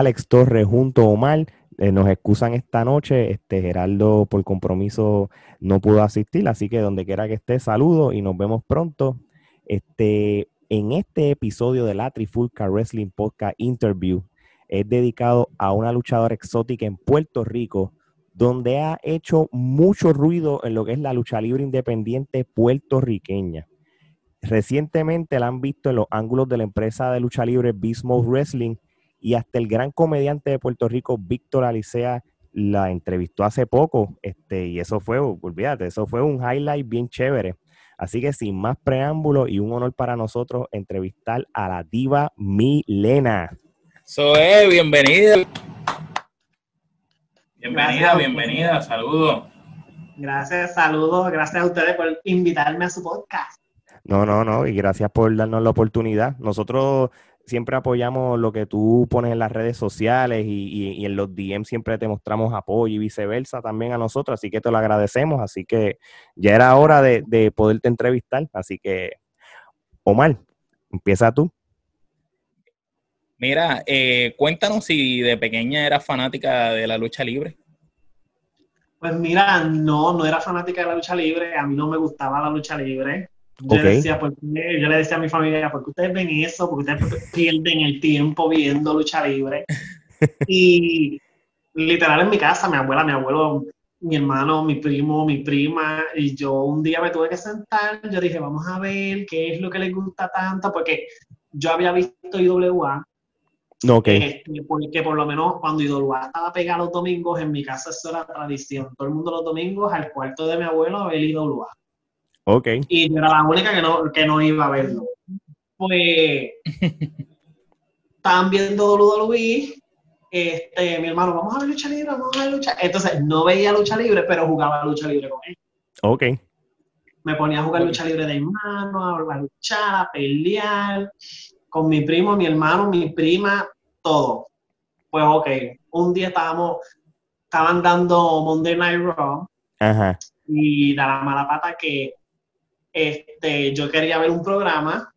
Alex Torres junto a Omar eh, nos excusan esta noche. Este Geraldo, por compromiso, no pudo asistir, así que donde quiera que esté, saludo y nos vemos pronto. Este, en este episodio de la Trifulca Wrestling Podcast Interview es dedicado a una luchadora exótica en Puerto Rico, donde ha hecho mucho ruido en lo que es la lucha libre independiente puertorriqueña. Recientemente la han visto en los ángulos de la empresa de lucha libre Beast Wrestling y hasta el gran comediante de Puerto Rico, Víctor Alicea, la entrevistó hace poco, este, y eso fue, olvídate, eso fue un highlight bien chévere. Así que sin más preámbulo y un honor para nosotros entrevistar a la diva Milena. Soy, bienvenida. Bienvenida, bienvenida, saludos. Gracias, saludos, gracias a ustedes por invitarme a su podcast. No, no, no, y gracias por darnos la oportunidad. Nosotros siempre apoyamos lo que tú pones en las redes sociales y, en los DM siempre te mostramos apoyo y viceversa también a nosotros, así que te lo agradecemos, así que ya era hora de, de poderte entrevistar, así que Omar, empieza tú. Mira, eh, cuéntanos si de pequeña eras fanática de la lucha libre. Pues mira, no, no era fanática de la lucha libre, a mí no me gustaba la lucha libre. Yo, decía, yo le decía a mi familia, ¿por qué ustedes ven eso? Porque ustedes pierden el tiempo viendo lucha libre. y literal en mi casa, mi abuela, mi abuelo, mi hermano, mi primo, mi prima, y yo un día me tuve que sentar, yo dije, vamos a ver qué es lo que les gusta tanto, porque yo había visto IWA, Okay. Este, porque por lo menos cuando IWA estaba pegado los domingos, en mi casa eso era tradición. Todo el mundo los domingos al cuarto de mi abuelo a ver IWA. Y yo era la única que no, que no iba a verlo. Pues estaban viendo WWE, este, mi hermano, vamos a ver lucha libre, vamos a ver lucha. Entonces no veía lucha libre, pero jugaba lucha libre con él. Ok. Me ponía a jugar lucha libre de hermano, a luchar, a pelear, con mi primo, mi hermano, mi prima, todo. Pues ok, un día estábamos, estaban dando Monday Night Raw. Ajá. Y da la mala pata que este, yo quería ver un programa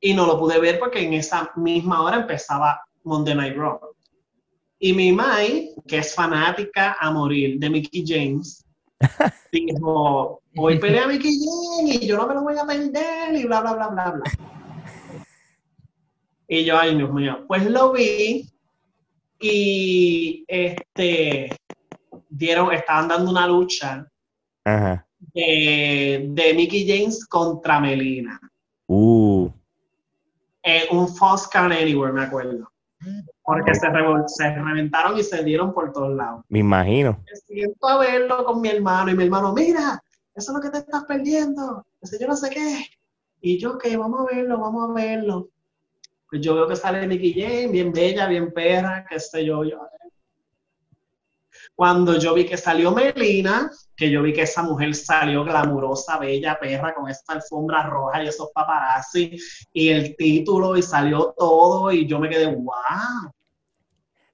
y no lo pude ver porque en esa misma hora empezaba Monday Night Raw. Y mi Mai, que es fanática a morir de Mickey James, dijo, hoy pelea a Mickey James y yo no me lo voy a perder y bla, bla, bla, bla, bla. Y yo, ay, Dios mío, pues lo vi y este, dieron, estaban dando una lucha. Ajá de, de Mickey James contra Melina. Uh. Eh, un False Count Anywhere, me acuerdo. Porque se, se, reventaron y se dieron por todos lados. Me imagino. Me siento a verlo con mi hermano y mi hermano, mira, eso es lo que te estás perdiendo. Ese yo no sé qué. Y yo, que vamos a verlo, vamos a verlo. Pues yo veo que sale Mickey James, bien bella, bien perra, qué sé yo. yo cuando yo vi que salió Melina, que yo vi que esa mujer salió glamurosa, bella, perra, con esta alfombra roja y esos paparazzi, y el título, y salió todo, y yo me quedé, wow.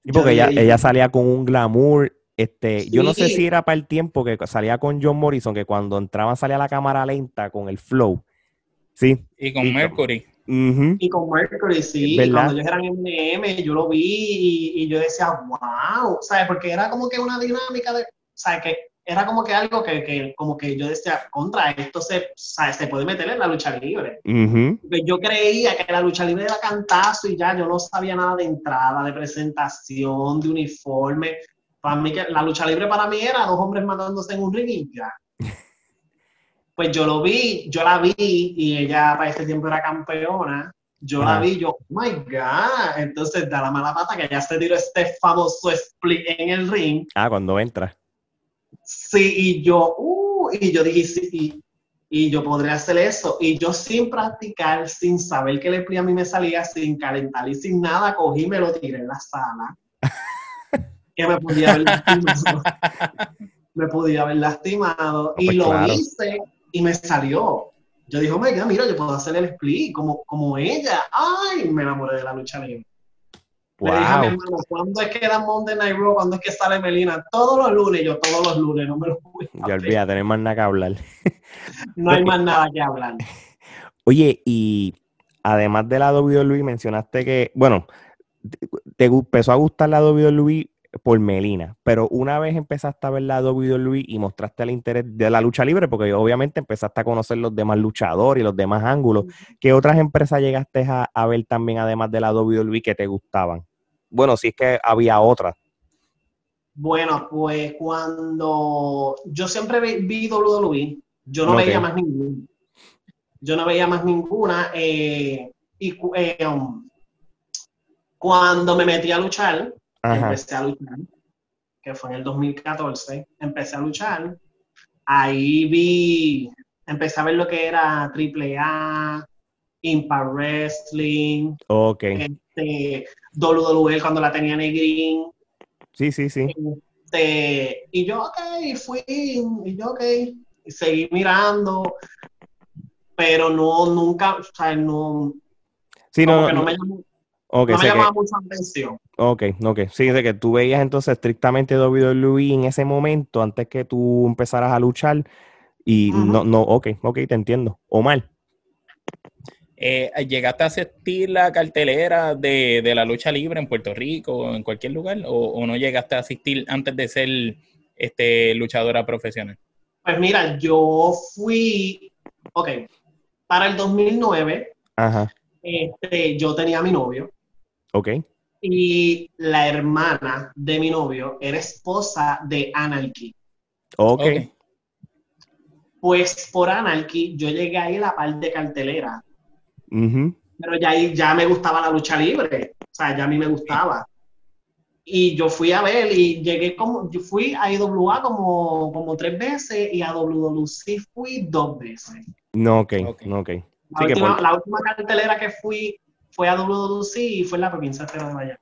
Y porque ella, ella salía con un glamour este, Yo no sé si era para el tiempo que salía con John Morrison, que cuando entraba salía la cámara lenta con el flow. Sí. Y con Mercury. Y con Mercury, sí, cuando ellos eran MM, yo lo vi y, yo decía, wow, ¿sabes? Porque era como que una dinámica de, ¿sabes? Que era como que algo que, como que yo decía, contra esto se, se puede meter en la lucha libre. Yo creía que la lucha libre era cantazo y ya, yo no sabía nada de entrada, de presentación, de uniforme. Para mí, que la lucha libre para mí era dos hombres matándose en un ring y ya pues yo lo vi, yo la vi y ella para ese tiempo era campeona. Yo la vi, yo, oh my God. Entonces da la mala pata que ya se tiró este famoso split en el ring. Ah, cuando entra. Sí, y yo, uh, y yo dije, sí, y, yo podría hacer eso. Y yo sin practicar, sin saber que el split a mí me salía, sin calentar y sin nada, cogí y me lo tiré en la sala. que me podía haber lastimado. me podía haber lastimado. y pues lo hice y me salió. Yo dije, oh my God, mira, yo puedo hacer el split como, como ella. ¡Ay! Me enamoré de la lucha libre. Wow. Le dije a mi hermano, ¿cuándo es que da Monday Night Raw? ¿Cuándo es que sale Melina? Todos los lunes, yo todos los lunes, no me lo voy a Ya olvida, tenés más nada que hablar. no hay más nada que hablar. Oye, y además de la WWE mencionaste que, bueno, te empezó a gustar la WWE por Melina, pero una vez empezaste a ver la WWE y mostraste el interés de la lucha libre, porque obviamente empezaste a conocer los demás luchadores y los demás ángulos, ¿qué otras empresas llegaste a, ver también además de la WWE que te gustaban? Bueno, si es que había otras. Bueno, pues cuando yo siempre vi WWE, yo no veía más ninguna. Yo no veía más ninguna. Eh, y eh, um, cuando me metí a luchar, empecé a luchar, que fue en el 2014, empecé a luchar. Ahí vi, empecé a ver lo que era AAA, Impact Wrestling, okay. este, WWE cuando la tenía Green. Sí, sí, sí. Este, y yo, ok, fui, y yo, ok, y seguí mirando, pero no, nunca, o sea, no, sí, no, que no, me llamó, okay, no me llamaba mucha atención. Ok, ok. Sí, de que tú veías entonces estrictamente WWE en ese momento, antes que tú empezaras a luchar, y no, no, ok, ok, te entiendo. Omar. Eh, ¿Llegaste a asistir la cartelera de, la lucha libre en Puerto Rico o en cualquier lugar? O, no llegaste a asistir antes de ser este, luchadora profesional? Pues mira, yo fui, ok, para el 2009, Ajá. Este, yo tenía a mi novio. Ok. Y la hermana de mi novio era esposa de Anarchy. Ok. Pues por Anarchy yo llegué ahí a la parte de cartelera. Pero ya, ya me gustaba la lucha libre. O sea, ya a mí me gustaba. Y yo fui a ver y llegué como, yo fui a IWA como, como tres veces y a WWC fui dos veces. No, ok, no, ok. La, última, cartelera que fui fue a WWC y fue en la provincia de Miami.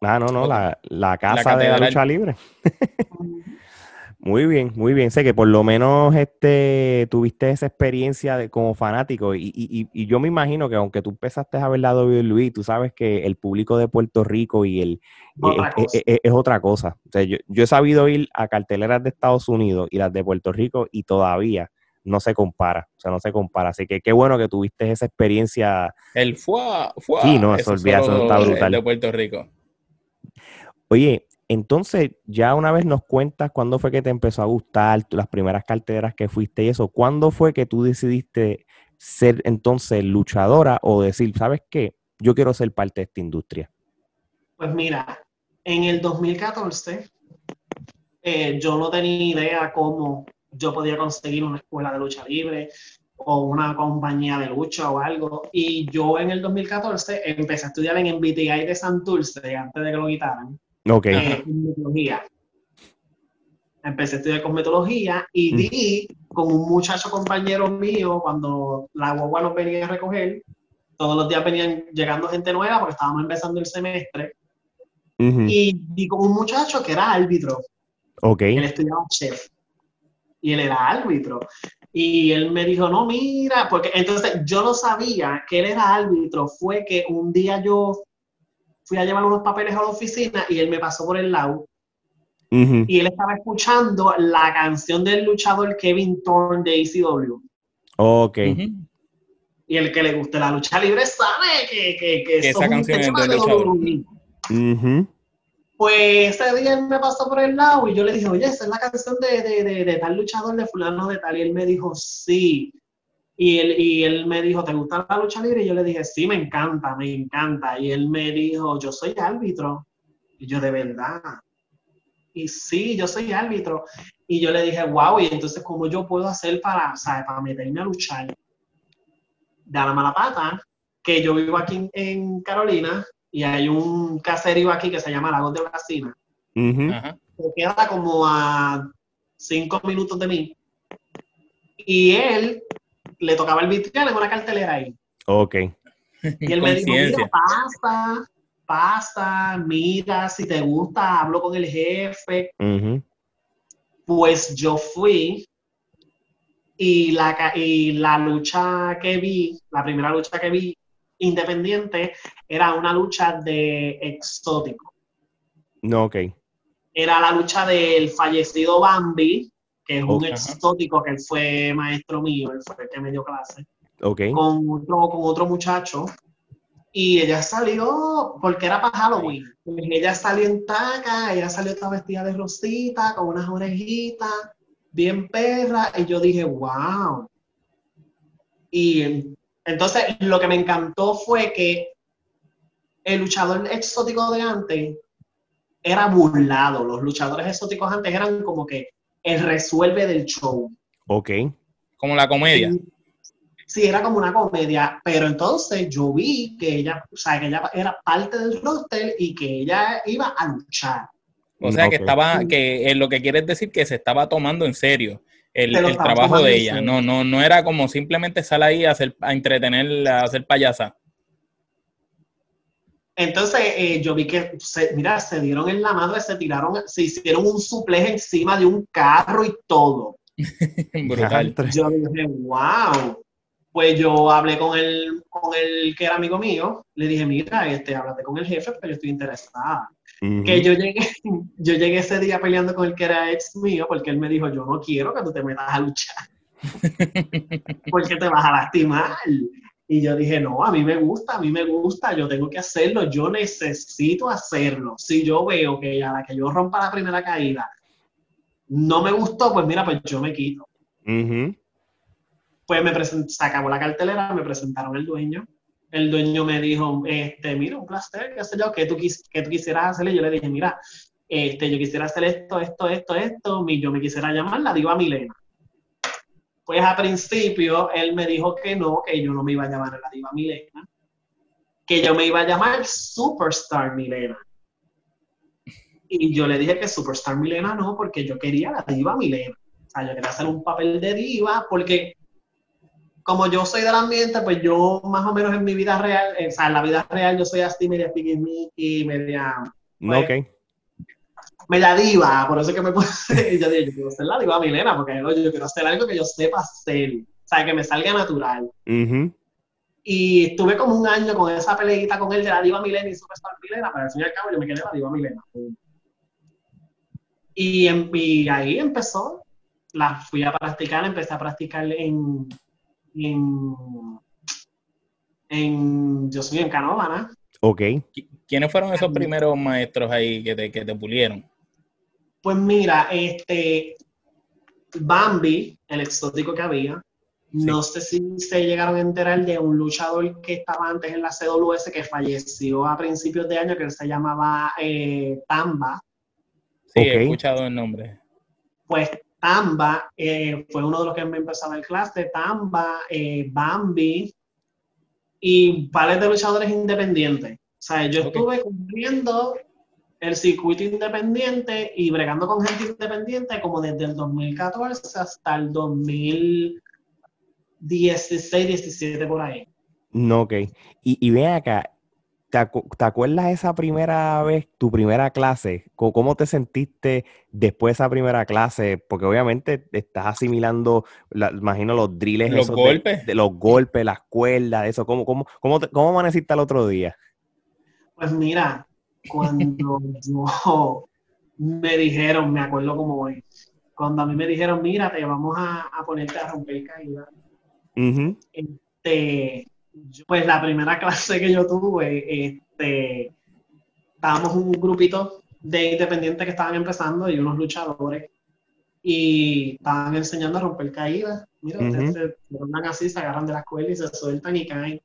Ah, no, no, la, casa de la lucha libre. muy bien, muy bien. Sé que por lo menos este, tuviste esa experiencia de, como fanático y, yo me imagino que aunque tú empezaste a ver la WWE, tú sabes que el público de Puerto Rico y el es, otra cosa. yo, yo he sabido ir a carteleras de Estados Unidos y las de Puerto Rico y todavía no se compara, o sea, no se compara. Así que qué bueno que tuviste esa experiencia. El fuá, fuá. Sí, no, eso, olvida, eso está brutal. De Puerto Rico. Oye, entonces, ya una vez nos cuentas cuándo fue que te empezó a gustar, las primeras carteras que fuiste y eso, ¿cuándo fue que tú decidiste ser entonces luchadora o decir, ¿sabes qué? Yo quiero ser parte de esta industria. Pues mira, en el 2014 eh, yo no tenía idea cómo yo podía conseguir una escuela de lucha libre o una compañía de lucha o algo. Y yo en el 2014 empecé a estudiar en MBTI de Santurce, antes de que lo quitaran. Ok. Eh, empecé a estudiar cosmetología y di con un muchacho compañero mío cuando la guagua nos venía a recoger. Todos los días venían llegando gente nueva porque estábamos empezando el semestre. Y di con un muchacho que era árbitro. Ok. Él estudiaba chef y él era árbitro. Y él me dijo, no, mira, porque entonces yo no sabía que él era árbitro. Fue que un día yo fui a llevar unos papeles a la oficina y él me pasó por el lado. Y él estaba escuchando la canción del luchador Kevin Thorne de ECW. Ok. Y el que le guste la lucha libre sabe que, que, que, esa canción es del luchador. Pues ese día él me pasó por el lado y yo le dije, oye, esa es la canción de, de, de, tal luchador de fulano de tal. Y él me dijo, sí. Y él, y él me dijo, ¿te gusta la lucha libre? Y yo le dije, sí, me encanta, me encanta. Y él me dijo, yo soy árbitro. Y yo, de verdad. Y sí, yo soy árbitro. Y yo le dije, wow, y entonces, ¿cómo yo puedo hacer para, para meterme a luchar? De la mala pata, que yo vivo aquí en Carolina, y hay un caserío aquí que se llama Lagos de Brasina, que queda como a cinco minutos de mí. Y él le tocaba el vitriol en una cartelera ahí. Ok. Y él me dijo, mira, pasa, pasa, mira, si te gusta, hablo con el jefe. Pues yo fui y la, y la lucha que vi, la primera lucha que vi, independiente era una lucha de exótico. No, ok. Era la lucha del fallecido Bambi, que es un exótico que él fue maestro mío, él fue el que me dio clase. Ok. Con otro, con otro muchacho. Y ella salió, porque era para Halloween. Ella salió en taca, ella salió toda vestida de rosita, con unas orejitas, bien perra. Y yo dije, wow. Y entonces lo que me encantó fue que el luchador exótico de antes era burlado. Los luchadores exóticos antes eran como que el resuelve del show. Ok. Como la comedia. Sí, era como una comedia, pero entonces yo vi que ella, o sea, que ella era parte del roster y que ella iba a luchar. O sea, que estaba, que lo que quiere decir que se estaba tomando en serio el, trabajo de ella. No, no, no era como simplemente salir ahí a, hacer, a entretener, a hacer payasa. Entonces, eh, yo vi que, mira, se dieron en la madre, se tiraron, se hicieron un supleje encima de un carro y todo. Brutal. Yo dije, wow. Pues yo hablé con el, con el que era amigo mío, le dije, mira, este, háblate con el jefe, pero yo estoy interesada. Que yo llegué, yo llegué ese día peleando con el que era ex mío, porque él me dijo, yo no quiero que tú te metas a luchar. porque te vas a lastimar. Y yo dije, no, a mí me gusta, a mí me gusta, yo tengo que hacerlo, yo necesito hacerlo. Si yo veo que a la que yo rompa la primera caída no me gustó, pues mira, pues yo me quito pues me se acabó la cartelera, me presentaron el dueño. El dueño me dijo, este, mira, un placer, qué sé yo, que tú, que tú quisieras hacerle. Yo le dije, mira, este, yo quisiera hacer esto, esto, esto, esto, yo me quisiera llamar la diva Milena. Pues a principio él me dijo que no, que yo no me iba a llamar la diva Milena, que yo me iba a llamar Superstar Milena. Y yo le dije que Superstar Milena no, porque yo quería la diva Milena. O sea, yo quería hacer un papel de diva, porque como yo soy del ambiente, pues yo más o menos en mi vida real, o sea, en la vida real yo soy así media y media... Pues, ok. Media diva, por eso es que me puse, yo dije, yo quiero ser la diva Milena, porque yo quiero hacer algo que yo sepa hacer, o sea, que me salga natural. Y estuve como un año con esa peleita con él de la diva Milena y Superstar Milena, pero al fin y al cabo yo me quedé la diva Milena. Y, y ahí empezó, la fui a practicar, empecé a practicar en, en, en yo soy en Canóvana. Ok. ¿Quiénes fueron esos primeros maestros ahí que te, que te pulieron? Pues mira, este Bambi, el exótico que había, no sé si se llegaron a enterar de un luchador que estaba antes en la CWS que falleció a principios de año que se llamaba eh, Tamba. Sí, he escuchado el nombre. Pues Tamba eh, fue uno de los que me empezó el clase, Tamba, eh, Bambi y pares de luchadores independientes. O sea, yo estuve cumpliendo el circuito independiente y bregando con gente independiente como desde el 2014 hasta el 2016, 17 por ahí. No, ok. Y, y ven acá, ¿Te, acuerdas esa primera vez, tu primera clase? ¿Cómo te sentiste después de esa primera clase? Porque obviamente estás asimilando, imagino los drills. Los golpes. De, los golpes, las cuerdas, eso. ¿Cómo, cómo, cómo, cómo amaneciste el otro día? Pues mira, cuando yo me dijeron, me acuerdo como hoy, cuando a mí me dijeron, mira, te vamos a, ponerte a romper caída. Este pues la primera clase que yo tuve, este, estábamos un grupito de independientes que estaban empezando y unos luchadores y estaban enseñando a romper caídas. Mira, ustedes se ponen así, se agarran de la escuela y se sueltan y caen.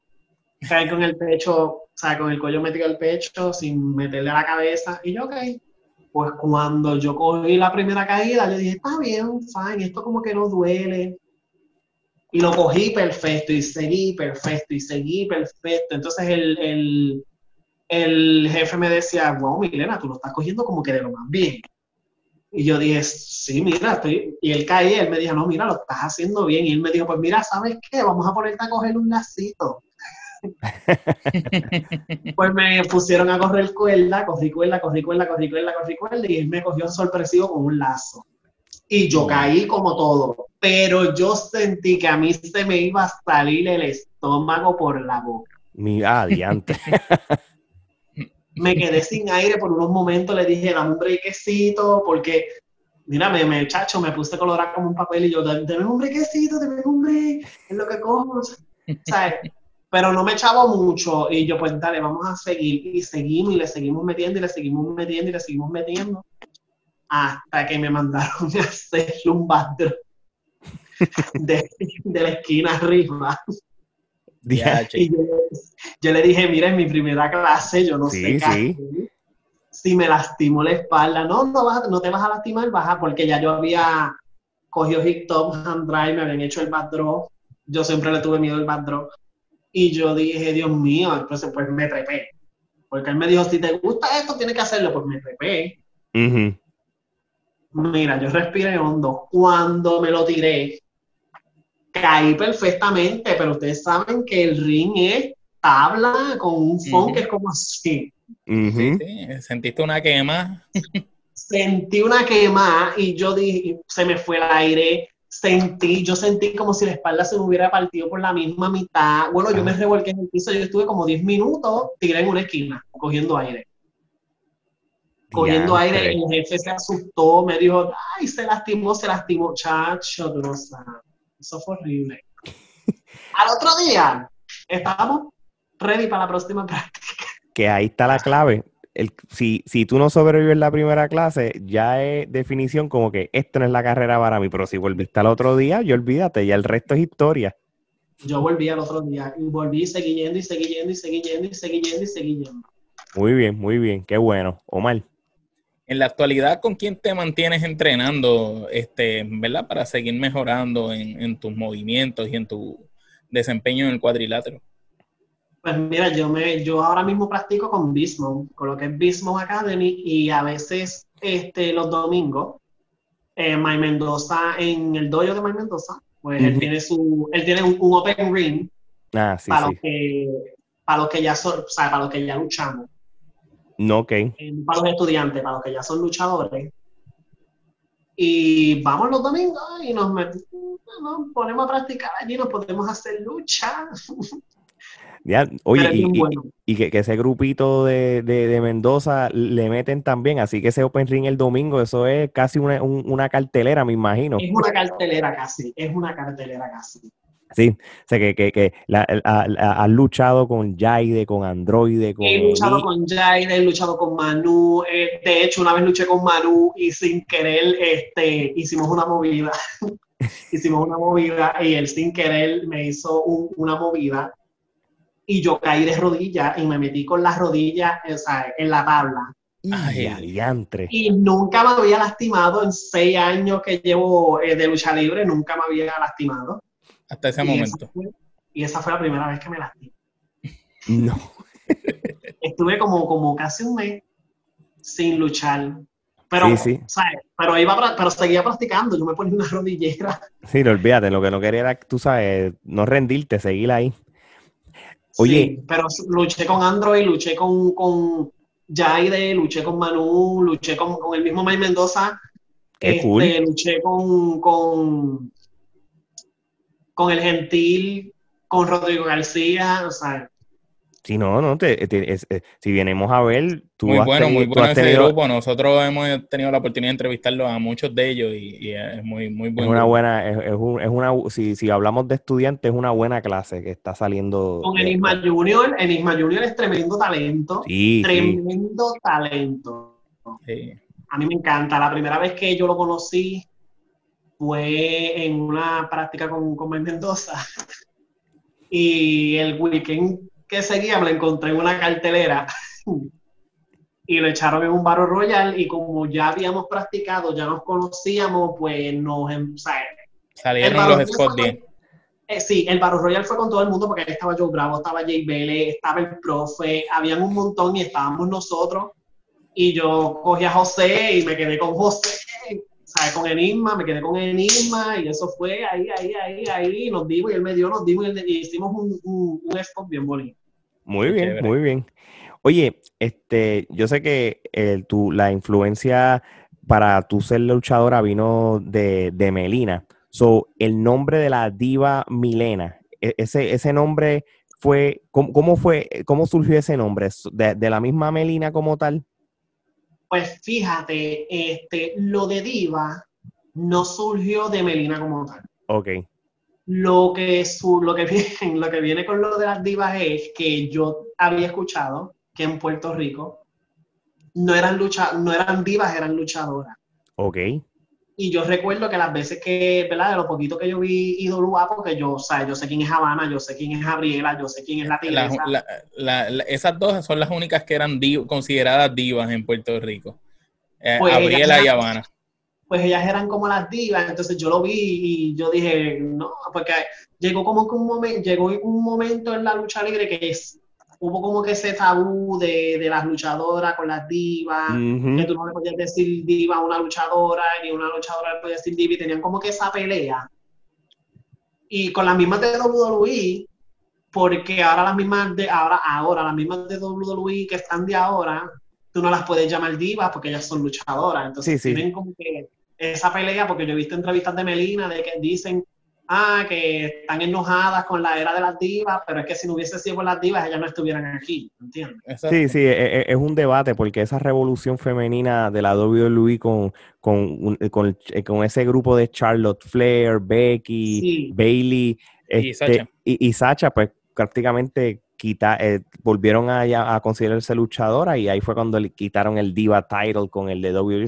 Caen con el pecho, o sea, con el cuello metido al pecho sin meterle a la cabeza. Y yo, ok. Pues cuando yo cogí la primera caída, le dije, está bien, fine, esto como que no duele y lo cogí perfecto y seguí perfecto y seguí perfecto. Entonces el, jefe me decía, wow, Milena, tú lo estás cogiendo como que de lo más bien. Y yo dije, sí, mira, estoy... Y él caía, él me dijo, no, mira, lo estás haciendo bien. Y él me dijo, pues mira, ¿sabes qué? Vamos a ponerte a coger un lacito. pues me pusieron a correr cuerda, corrí cuerda, corrí cuerda, corrí cuerda, corrí cuerda, y él me cogió sorpresivo con un lazo y yo caí como todo, pero yo sentí que a mí se me iba a salir el estómago por la boca. Mira, adiante. me quedé sin aire por unos momentos, le dije, dame un brequecito, porque, mira, me, me, chacho, me puse colorado como un papel y yo, dame un brequecito, dame un break, es lo que cojo, ¿sabes? pero no me echaba mucho. Y yo, pues dale, vamos a seguir. Y seguimos y le seguimos metiendo y le seguimos metiendo y le seguimos metiendo. Hasta que me mandaron a hacer un backdrop de, la esquina arriba. Y yo, le dije, mira, en mi primera clase, yo no sé qué si me lastimo la espalda. No, no, vas, no te vas a lastimar, baja, porque ya yo había cogido hip top, hand drive, me habían hecho el backdrop. Yo siempre le tuve miedo al backdrop. Y yo dije, Dios mío, entonces pues me trepé. Porque él me dijo, si te gusta esto, tienes que hacerlo. Pues me trepé. Mira, yo respiré hondo. Cuando me lo tiré, caí perfectamente, pero ustedes saben que el ring es tabla con un phone que es como así. Sentiste una quema. Sentí una quema y yo dije, se me fue el aire, sentí, yo sentí como si la espalda se me hubiera partido por la misma mitad. Bueno, yo me revolqué en el piso, yo estuve como 10 minutos, tiré en una esquina, cogiendo aire. Cogiendo aire, el jefe se asustó, me dijo, ay, se lastimó, se lastimó, chacho, tú no sabes. Eso fue horrible. Al otro día, estábamos ready para la próxima práctica. Que ahí está la clave si, si tú no sobrevives la primera clase, ya es definición como que esto no es la carrera para mí, pero si volviste al otro día, yo olvídate, ya el resto es historia. Yo volví al otro día y volví, seguí yendo y seguí yendo y seguí yendo y seguí yendo y seguí yendo. Muy bien, muy bien, qué bueno. Omar. En la actualidad, ¿con quién te mantienes entrenando, este, verdad, para seguir mejorando en, en tus movimientos y en tu desempeño en el cuadrilátero? Pues mira, yo me, yo ahora mismo practico con Bismo, con lo que es Bismo Academy, y a veces este, los domingos, eh, May Mendoza, en el dojo de May Mendoza, pues él tiene su, él tiene un, open ring ah, para, Los que, para los que ya son, o sea, para los que ya luchamos. No, ok. Para los estudiantes, para los que ya son luchadores. Y vamos los domingos y nos, nos ponemos a practicar allí, nos podemos hacer lucha. oye, y, que, ese grupito de, Mendoza le meten también, así que ese Open Ring el domingo, eso es casi una, cartelera, me imagino. Es una cartelera casi, es una cartelera casi. Sí, o sea que, que, has luchado con Jaide, con Androide, con... He luchado con Jaide, he luchado con Manu, eh, de hecho una vez luché con Manu y sin querer este, hicimos una movida, hicimos una movida y él sin querer me hizo una movida. Y yo caí de rodillas y me metí con las rodillas en la tabla. Y nunca me había lastimado en seis años que llevo eh, de lucha libre, nunca me había lastimado. Hasta ese momento. y esa fue la primera vez que me lastimé. No. Estuve como, como casi un mes sin luchar. Pero, sí, Pero, iba, pero seguía practicando, yo me ponía una rodillera. Sí, no olvídate, lo que no quería era, tú sabes, no rendirte, seguir ahí. Oye. pero luché con Android, luché con, con Jaide, luché con Manu, luché con, el mismo May Mendoza. Este, luché con, con, con el Gentil, con Rodrigo García, o sea, Sí, no, no, te, eh, si vienemos a ver, tú Muy bueno, muy bueno ese grupo. Nosotros hemos tenido la oportunidad de entrevistarlo a muchos de ellos y, es muy, muy bueno. Es una buena, es, es, una, si, si hablamos de estudiantes, es una buena clase que está saliendo. Con Enigma Junior, Enigma Junior es tremendo talento. Sí, tremendo talento. Sí. A mí me encanta. La primera vez que yo lo conocí fue en una práctica con, con Mendoza. y el weekend que seguía me lo encontré en una cartelera y lo echaron en un barro royal y como ya habíamos practicado, ya nos conocíamos, pues nos... Em, Salieron los spots bien. Eh, sí, el barro royal fue con todo el mundo porque ahí estaba Joe Bravo, estaba Jay Vélez, estaba el profe, habían un montón y estábamos nosotros. Y yo cogí a José y me quedé con José. Con Enigma, me quedé con Enigma y eso fue ahí, ahí, ahí, ahí, nos dimos y él me dio, nos dimos y, hicimos un, un, un spot bien bonito. Muy bien, muy bien. Oye, este, yo sé que eh, tu, la influencia para tu ser luchadora vino de, de Melina. So, el nombre de la diva Milena, e, ese, ese nombre fue, ¿cómo, fue, cómo surgió ese nombre? ¿De, ¿De, la misma Melina como tal? Pues fíjate, este, lo de diva no surgió de Melina como tal. Ok. Lo que, su, lo, que viene, lo que viene con lo de las divas es que yo había escuchado que en Puerto Rico no eran, lucha, no eran divas, eran luchadoras. Ok. Y yo recuerdo que las veces que, ¿verdad? De lo poquito que yo vi IWA, porque yo, o sea, yo sé quién es Habana, yo sé quién es Gabriela, yo sé quién es la tigresa. esas dos son las únicas que eran consideradas divas en Puerto Rico. Eh, pues Gabriela y Habana. Pues ellas eran como las divas, entonces yo lo vi y yo dije, no, porque llegó como que un momento, llegó un momento en la lucha libre que es, hubo como que ese tabú de, de las luchadoras con las divas, que tú no le podías decir diva a una luchadora, ni una luchadora le podía decir diva, y tenían como que esa pelea. Y con las mismas de WWE, porque ahora las mismas de ahora, ahora las mismas de WWE que están de ahora, tú no las puedes llamar divas porque ellas son luchadoras. Entonces tienen como que esa pelea, porque yo he visto entrevistas de Melina de que dicen ah, que están enojadas con la era de las divas, pero es que si no hubiese sido por las divas, ellas no estuvieran aquí, ¿entiendes? Sí, sí, e, e, es, un debate porque esa revolución femenina de la WWE con, con, con, eh, con ese grupo de Charlotte Flair, Becky, Bailey y, Sacha. Y, Sacha, pues prácticamente quita, eh, volvieron a, a considerarse luchadora y ahí fue cuando le quitaron el diva title con el de WWE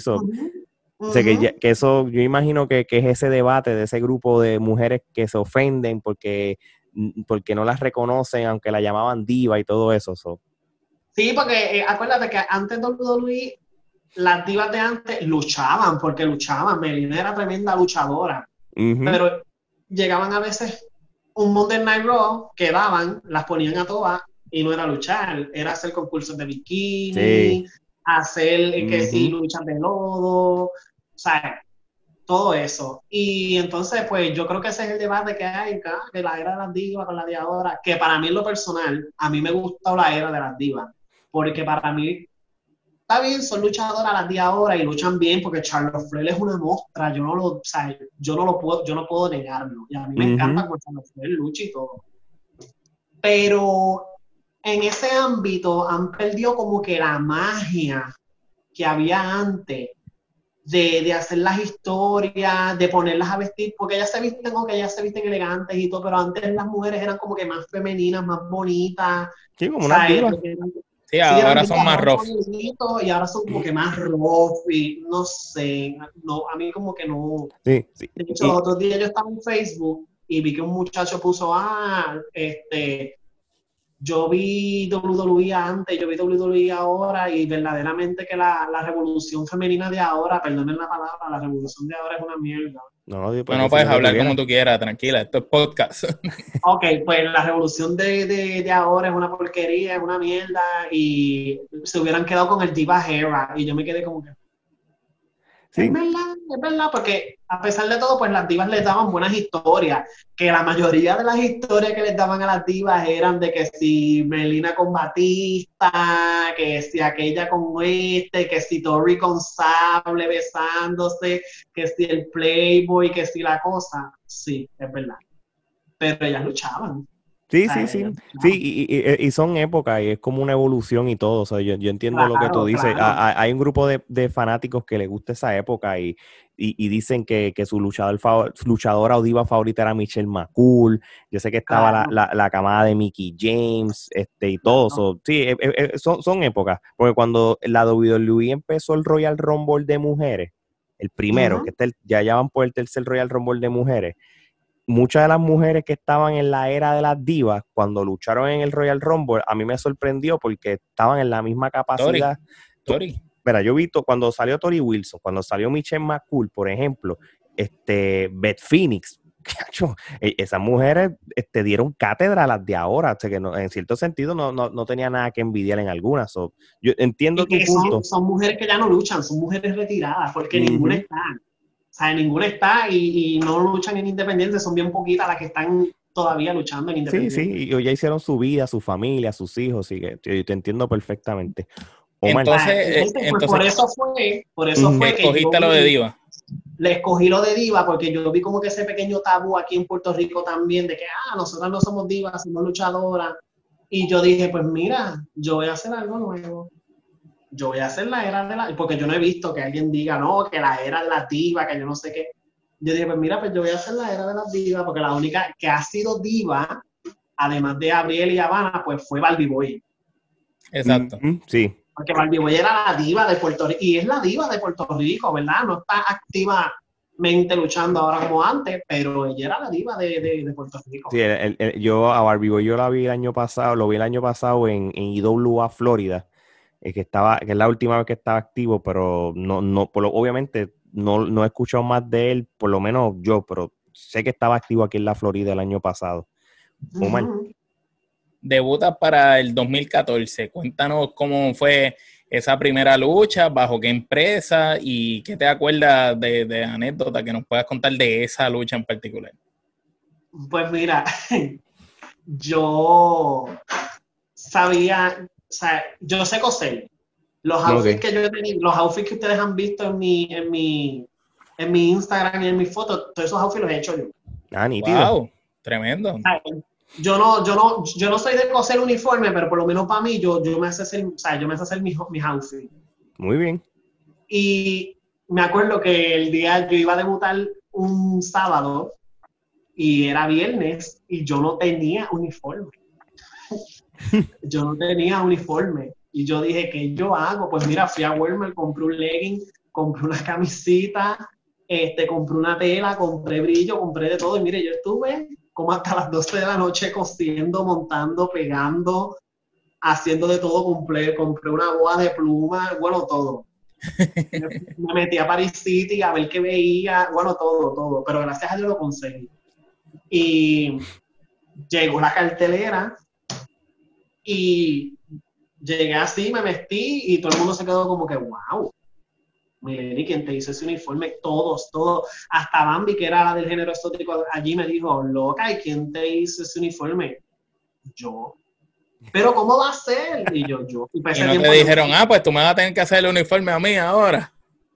que, eso, yo imagino que, es ese debate de ese grupo de mujeres que se ofenden porque, mm, porque no las reconocen, aunque la llamaban diva y todo eso. Sí, porque eh, acuérdate que antes de WWE, las divas de antes luchaban, porque luchaban. Melina era tremenda luchadora. Pero llegaban a veces un Monday Night Raw, quedaban, las ponían a todas y no era luchar, era hacer concursos de bikini, hacer eh, que sí, luchas de lodo, o sea, todo eso. Y entonces, pues yo creo que ese es el debate que hay, que la era de las divas con la de ahora, que para mí en lo personal, a mí me gusta la era de las divas, porque para mí, está bien, son luchadoras las de ahora y luchan bien, porque Charlotte Flair es una mostra, yo no lo, o sea, yo no lo puedo, yo no puedo negarlo, y a mí me encanta cuando Charlotte Flair lucha y todo. Pero en ese ámbito han perdido como que la magia que había antes de, de, hacer las historias, de ponerlas a vestir, porque ellas se visten, que ellas se visten elegantes y todo, pero antes las mujeres eran como que más femeninas, más bonitas. Sí, como una Sí, ahora son más rough. Y ahora son como que más rough y no sé, no, a mí como que no. Sí, sí. De hecho, los otros días yo estaba en Facebook y vi que un muchacho puso, ah, este, yo vi WWE antes, yo vi WWE ahora y verdaderamente que la, revolución femenina de ahora, perdonen la palabra, la revolución de ahora es una mierda. No, pues, no puedes hablar como tú quieras, tranquila, esto es podcast. ok, pues la revolución de, de, ahora es una porquería, es una mierda y se hubieran quedado con el Diva Era y yo me quedé como que... Es verdad, es verdad, porque a pesar de todo, pues las divas les daban buenas historias, que la mayoría de las historias que les daban a las divas eran de que si Melina con Batista, que si aquella con este, que si Tori con Sable besándose, que si el Playboy, que si la cosa. Sí, es verdad. Pero ellas luchaban. Sí, sí, sí. Sí, y, son épocas y es como una evolución y todo. O sea, yo, entiendo lo que tú dices. hay un grupo de, fanáticos que les gusta esa época y, dicen que, su luchador luchadora o diva favorita era Michelle McCool. Yo sé que estaba la, camada de Mickey James este, y todo. sí, e, e, e, son, son épocas. Porque cuando la WWE empezó el Royal Rumble de mujeres, el primero, que está ya, ya van por el tercer Royal Rumble de mujeres, muchas de las mujeres que estaban en la era de las divas, cuando lucharon en el Royal Rumble, a mí me sorprendió porque estaban en la misma capacidad. Tori. Mira, yo he visto cuando salió Tori Wilson, cuando salió Michelle McCool, por ejemplo, este, Beth Phoenix, e, esas mujeres este, dieron cátedra a las de ahora, o sea que en cierto sentido no, no, tenía nada que envidiar en algunas. yo entiendo tu punto. Son, mujeres que ya no luchan, son mujeres retiradas, porque ninguna está o sea, ninguna está y, no luchan en Independiente, son bien poquitas las que están todavía luchando en Independiente. Sí, sí, y ya hicieron su vida, su familia, sus hijos, y que te, entiendo perfectamente. entonces, eh, pues, por eso fue, por eso fue que escogiste lo de Diva. Le escogí lo de Diva porque yo vi como que ese pequeño tabú aquí en Puerto Rico también de que, ah, nosotros no somos divas, somos luchadoras. Y yo dije, pues mira, yo voy a hacer algo nuevo yo voy a hacer la era de la... Porque yo no he visto que alguien diga, no, que la era de la diva, que yo no sé qué. yo dije, pues mira, pues yo voy a hacer la era de las divas, porque la única que ha sido diva, además de Gabriel y Habana, pues fue Barbie Boy. Exacto. sí. Porque Barbie Boy era la diva de Puerto Rico, y es la diva de Puerto Rico, ¿verdad? No está activamente luchando ahora como antes, pero ella era la diva de, Puerto Rico. Sí, yo a Barbie Boy yo la vi el año pasado, lo vi el año pasado en, en IWA, Florida, eh, que estaba, que es la última vez que estaba activo, pero no, no, por lo, obviamente no, no he escuchado más de él, por lo menos yo, pero sé que estaba activo aquí en la Florida el año pasado. Omar. Debutas para el 2014. Cuéntanos cómo fue esa primera lucha, bajo qué empresa y qué te acuerdas de, de anécdota que nos puedas contar de esa lucha en particular. Pues mira, yo sabía, o sea, yo sé coser. Los outfits que yo he tenido, los outfits que ustedes han visto en mi, en mi, en mi Instagram y en mis fotos, todos esos outfits los he hecho yo. Ah, nítido. Wow, tremendo yo no, yo no, yo no soy de coser uniforme, pero por lo menos para mí, yo, yo me hace hacer, o sea, yo me hace hacer mis, mis outfits. Muy bien. Y me acuerdo que el día yo iba a debutar un sábado y era viernes y yo no tenía uniforme. Yo no tenía uniforme. Y yo dije, ¿qué yo hago? Pues mira, fui a Walmart, compré un legging, compré una camisita, este, compré una tela, compré brillo, compré de todo. Y mire, yo estuve como hasta las 12 de la noche cosiendo, montando, pegando, haciendo de todo, compré, compré una boa de pluma, bueno, todo. me, metí a Paris City a ver qué veía, bueno, todo, todo, pero gracias a Dios lo conseguí. Y llegó la cartelera y llegué así, me vestí y todo el mundo se quedó como que, wow, Mileni, ¿quién te hizo ese uniforme? Todos, todos. Hasta Bambi, que era del género exótico, allí me dijo, loca, ¿y quién te hizo ese uniforme? Yo. Pero ¿cómo va a ser? Y yo, yo. Y, pues no te dijeron, ah, pues tú me vas a tener que hacer el uniforme a mí ahora.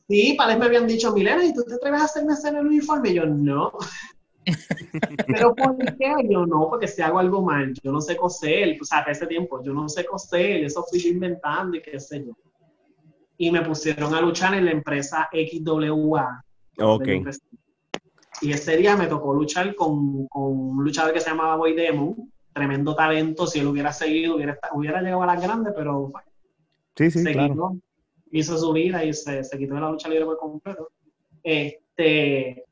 Sí, padres me habían dicho, Milena, ¿y tú te atreves a hacerme hacer el uniforme? Y yo, no. Pero ¿por qué? Yo no, porque si hago algo mal, yo no sé coser, o sea, hace ese tiempo, yo no sé coser, eso fui inventando y qué sé yo y me pusieron a luchar en la empresa XWA. Ok. Y ese día me tocó luchar con, con, un luchador que se llamaba Boy Demon, tremendo talento, si él hubiera seguido, hubiera, hubiera llegado a las grandes, pero sí, sí, claro. hizo su vida y se, se quitó de la lucha libre por completo. Este,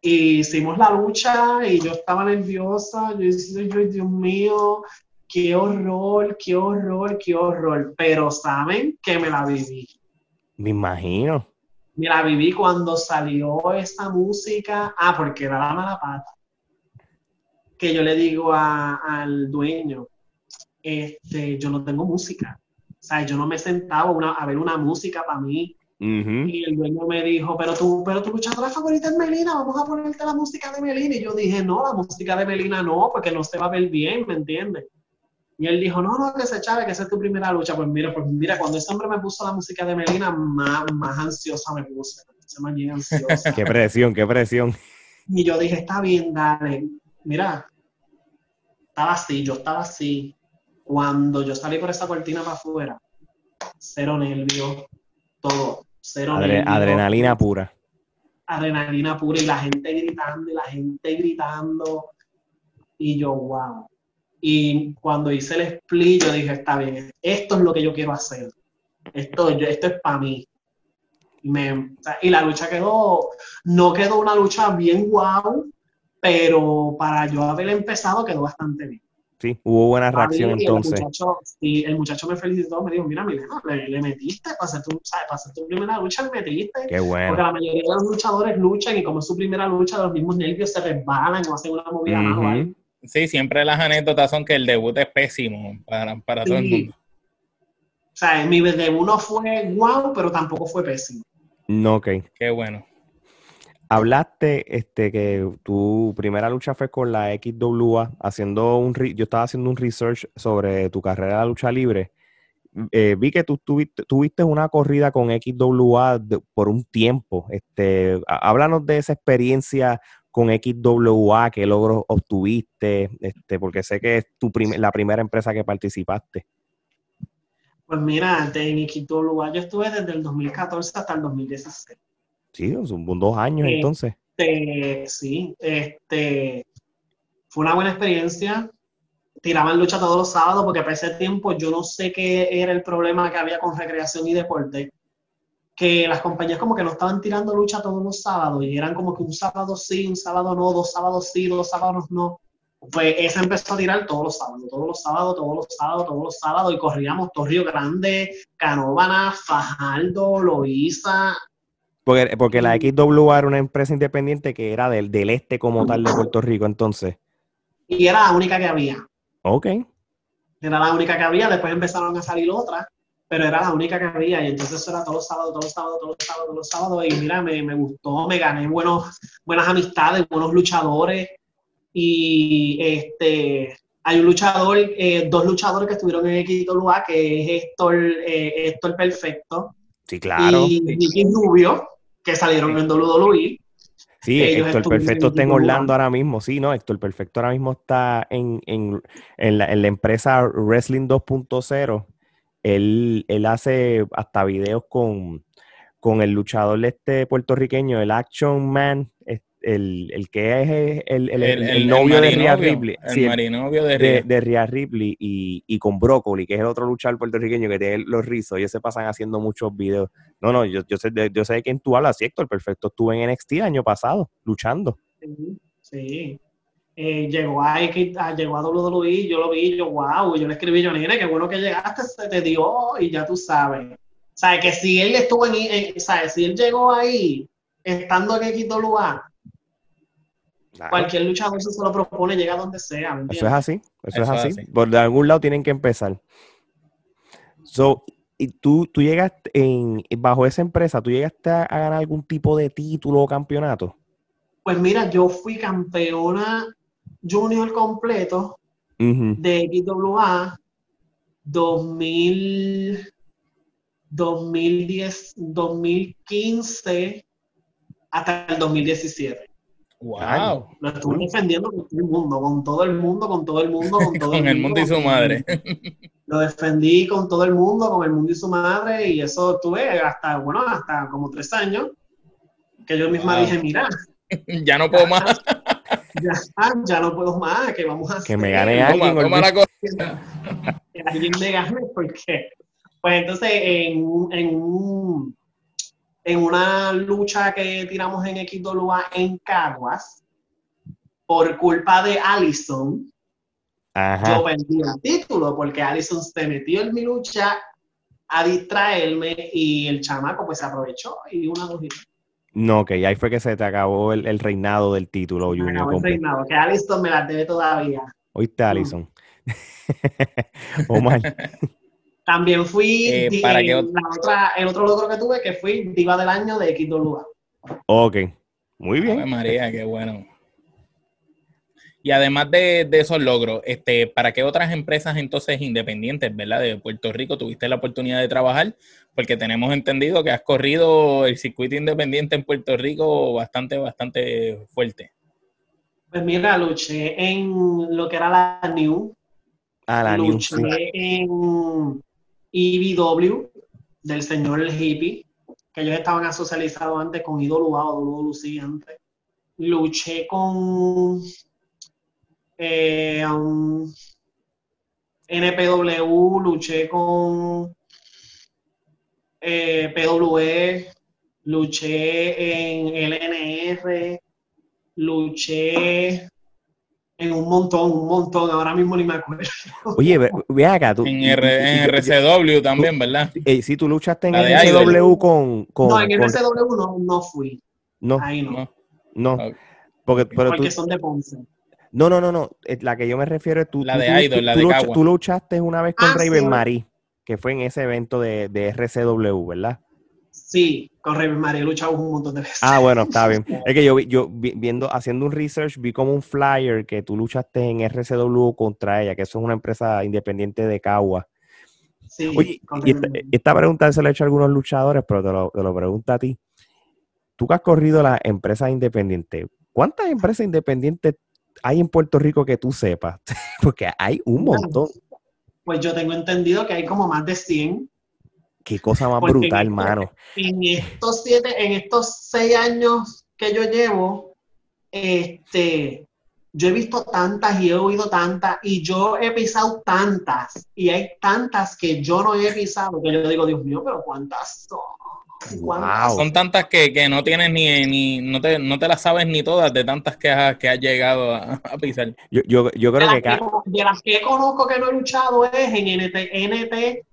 y hicimos la lucha y yo estaba nerviosa, yo decía, Dios mío, qué horror, qué horror, qué horror, pero saben que me la viví. Me imagino. Me la viví cuando salió esta música, ah, porque era la mala pata, que yo le digo al dueño, este, yo no tengo música, o sea, yo no me sentaba a ver una música para mí, Y el dueño me dijo, pero tú, pero tu luchadora favorita es Melina, vamos a ponerte la música de Melina. Y yo dije, no, la música de Melina no, porque no se va a ver bien, ¿me entiendes? Y él dijo, no, no, que se chave, que esa es tu primera lucha. Pues mira, pues mira, cuando ese hombre me puso la música de Melina, más, más ansiosa me puse. Se me bien ansiosa. qué presión, qué presión. Y yo dije, está bien, dale. Mira, estaba así, yo estaba así. Cuando yo salí por esa cortina para afuera, cero nervios, todo, cero Adrenalina pura. Adrenalina pura y la gente gritando y la gente gritando. Y yo, wow y cuando hice el split, yo dije, está bien, esto es lo que yo quiero hacer. Esto, esto es para mí. Y, me, y la lucha quedó, no quedó una lucha bien guau, pero para yo haber empezado quedó bastante bien. Sí, hubo buena reacción entonces. El muchacho, sí, el muchacho me felicitó, me dijo, mira, Milena, le, le metiste, para hacer, tu, para hacer tu primera lucha le metiste. Qué bueno. Porque la mayoría de los luchadores luchan y como es su primera lucha, los mismos nervios se resbalan o hacen una movida uh Sí, siempre las anécdotas son que el debut es pésimo para, para todo el mundo. O sea, mi debut no fue guau, pero tampoco fue pésimo. No, ok. Qué bueno. Hablaste este, que tu primera lucha fue con la XWA, haciendo un yo estaba haciendo un research sobre tu carrera de lucha libre. Eh, vi que tú tuviste, una corrida con XWA por un tiempo. Este, háblanos de esa experiencia con XWA, qué logros obtuviste, este, porque sé que es tu la primera empresa que participaste. Pues mira, en XWA yo estuve desde el 2014 hasta el 2016. Sí, son dos años eh, entonces. Este, sí, este, fue una buena experiencia. Tiraban lucha todos los sábados porque para ese tiempo yo no sé qué era el problema que había con recreación y deporte, que las compañías como que no estaban tirando lucha todos los sábados y eran como que un sábado sí, un sábado no, dos sábados sí, dos sábados no. Pues esa empezó a tirar todos los sábados, todos los sábados, todos los sábados, todos los sábados y corríamos Torrio Grande, Canóvana, Fajardo, Loíza, porque, porque la XW era una empresa independiente que era del, del este como tal de Puerto Rico, entonces. Y era la única que había. Ok. Era la única que había, después empezaron a salir otras, pero era la única que había. Y entonces eso era todos los sábados, todos los sábados, todos los sábados, todos los sábados. Y mira, me, me gustó, me gané buenos, buenas amistades, buenos luchadores. Y este, hay un luchador, eh, dos luchadores que estuvieron en XWA, que es Héctor, eh, Héctor Perfecto. Sí, claro. Y Nicky Rubio, que salieron en WWE. Sí, Héctor Perfecto está en Orlando ahora mismo. Sí, no, Héctor Perfecto ahora mismo está en, en, en, la, en la, empresa Wrestling 2.0. Él, él, hace hasta videos con, con el luchador este puertorriqueño, el Action Man, el, el, que es el, el, el novio de Rhea Ripley. El sí, marinovio de, de, de Rhea Ripley y, y, con Broccoli, que es el otro luchador puertorriqueño que tiene los rizos. Ellos se pasan haciendo muchos videos. No, no, yo, yo, sé, de, yo sé de quién tú hablas, sí, Héctor, perfecto. Estuve en NXT el año pasado, luchando. Sí, sí. Eh, llegó, a, a, llegó a WWE, yo lo vi, yo, wow, yo le escribí, yo, nene, qué bueno que llegaste, se te dio y ya tú sabes. O sea, que si él estuvo en, en ¿sabes? Si él llegó ahí, estando en XWA, Claro. Cualquier luchador se lo propone, llega a donde sea. Eso es así, eso, eso es así. así. Por de algún lado tienen que empezar. So, y tú, tú llegaste en, bajo esa empresa, ¿tú llegaste a, a, ganar algún tipo de título o campeonato? Pues mira, yo fui campeona junior completo uh -huh. de XWA 2000, 2010, 2015 hasta el 2017. Wow. Lo estuve defendiendo con todo el mundo, con todo el mundo, con todo el mundo, con todo con el, el mundo, y su madre. Lo defendí con todo el mundo, con el mundo y su madre, y eso tuve hasta, bueno, hasta como tres años, que yo misma wow. dije, mira. ya no puedo más. Ya, ya, no puedo más, que vamos a hacer. Que me gane alguien. Toma, toma. Que alguien me gane, porque, pues entonces, en, en un en una lucha que tiramos en XWA en Caguas, por culpa de Allison, Ajá. yo perdí el título porque Allison se metió en mi lucha a distraerme y el chamaco pues se aprovechó y una dos No, que ahí fue que se te acabó el, el reinado del título, Junior. Acabó el reinado, que Allison me la debe todavía. Oíste, Allison. Omar. También fui eh, para que... la otra, el otro logro que tuve, que fui diva del año de XWA. Ok, muy bien. Ave María, qué bueno. Y además de, de, esos logros, este, ¿para qué otras empresas entonces independientes, verdad, de Puerto Rico tuviste la oportunidad de trabajar? Porque tenemos entendido que has corrido el circuito independiente en Puerto Rico bastante, bastante fuerte. Pues mira, luché en lo que era la New. Ah, la luché New. Sí. en IBW del señor el hippie, que ellos estaban asocializados antes con IWA o antes. Luché con eh, um, NPW, luché con eh, PWE, luché en LNR, luché en un montón, un montón, ahora mismo ni me acuerdo. Oye, ve, ve acá, tú. En, R, en RCW también, ¿verdad? Eh, sí, tú luchaste en RCW con, con, No, en con... RCW no, no fui. No. Ahí no. No. no. Okay. Porque, pero Porque tú... son de Ponce. No, no, no, no. La que yo me refiero es tú. La tú, de Idol, tú, la tú, de lucha, Cagua. tú luchaste una vez con Ah, Raven sí. Marie, que fue en ese evento de, de RCW, ¿verdad? Sí, con Raven María luchamos un montón de veces. Ah, bueno, está bien. Es que yo, vi, yo vi, viendo, haciendo un research, vi como un flyer que tú luchaste en RCW contra ella, que eso es una empresa independiente de Cagua. Sí, Oye, y esta, esta, pregunta se la he hecho a algunos luchadores, pero te lo, te lo pregunto a ti. Tú que has corrido las empresas independientes, ¿cuántas empresas independientes hay en Puerto Rico que tú sepas? Porque hay un montón. Pues yo tengo entendido que hay como más de 100. Qué cosa más Porque brutal, en, mano. En estos siete, en estos seis años que yo llevo, este, yo he visto tantas y he oído tantas y yo he pisado tantas y hay tantas que yo no he pisado que yo digo, Dios mío, pero ¿cuántas son? Son tantas que, que, no tienes ni, ni no, te, no te las sabes ni todas de tantas que has, que has llegado a, pisar. Yo, yo, yo creo que, De las que conozco que no he luchado es en NT, NT,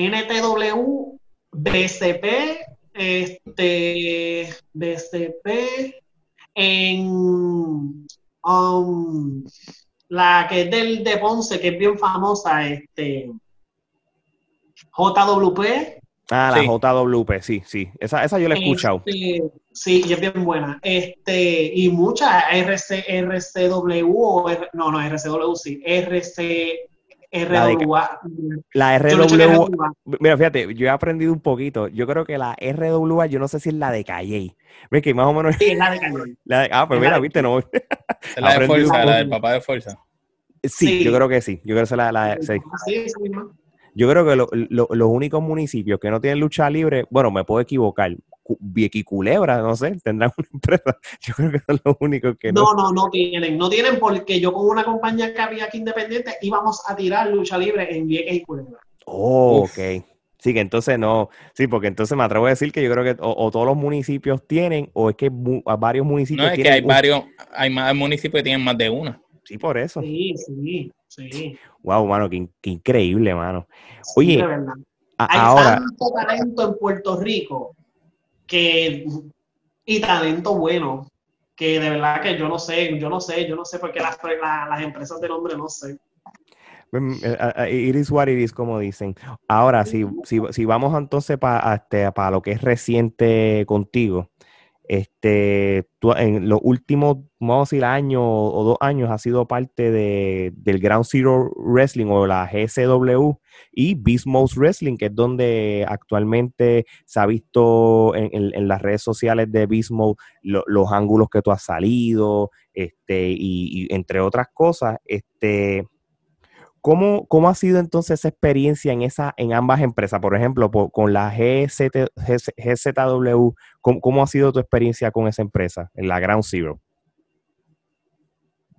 NTW, BCP, este, BCP, en um, la que es del de Ponce, que es bien famosa, este, JWP. Ah, la JWP, sí, sí. Esa, esa yo la he escuchado. Este, sí, y es bien buena. Este, y muchas RC, RCW o no, no, RCW sí, RC, RWA. La, RWA. Mira, fíjate, yo he aprendido un poquito. Yo creo que la RWA, yo no sé si es la de Calle. Ves que más o menos. Sí, es la de Calle. ah, pues mira, viste, no. Es la de Fuerza, la del papá de Fuerza. Sí, yo creo que sí. Yo creo que es la, la sí. Sí, sí, yo creo que los únicos municipios que no tienen lucha libre, bueno, me puedo equivocar, Viequi Culebra, no sé, tendrán una empresa. Yo creo que son los únicos que no. No, no, no tienen. No tienen porque yo con una compañía que había aquí independiente íbamos a tirar lucha libre en Vieques y Culebra. Oh, ok. Sí, que entonces no, sí, porque entonces me atrevo a decir que yo creo que o, todos los municipios tienen, o es que varios municipios no, es que hay varios, hay más municipios que tienen más de una. Sí, por eso. Sí, sí, sí. Wow, mano, qué, increíble, mano. Oye, hay tanto talento en Puerto Rico que y talento bueno que de verdad que yo no sé, yo no sé, yo no sé por qué las, las empresas de nombre no sé. Eh, Iris what it como dicen. Ahora, si, si, si vamos entonces para este, para lo que es reciente contigo, este, tú, en los últimos, vamos a decir, año o dos años, has sido parte de, del Ground Zero Wrestling o la GCW y Beast Wrestling, que es donde actualmente se ha visto en, las redes sociales de Beast los ángulos que tú has salido, este, y, y entre otras cosas, este, ¿Cómo, ¿Cómo, ha sido entonces esa experiencia en, esa, en ambas empresas? Por ejemplo, con la GZW, ¿cómo, ha sido tu experiencia con esa empresa, en la Ground Zero?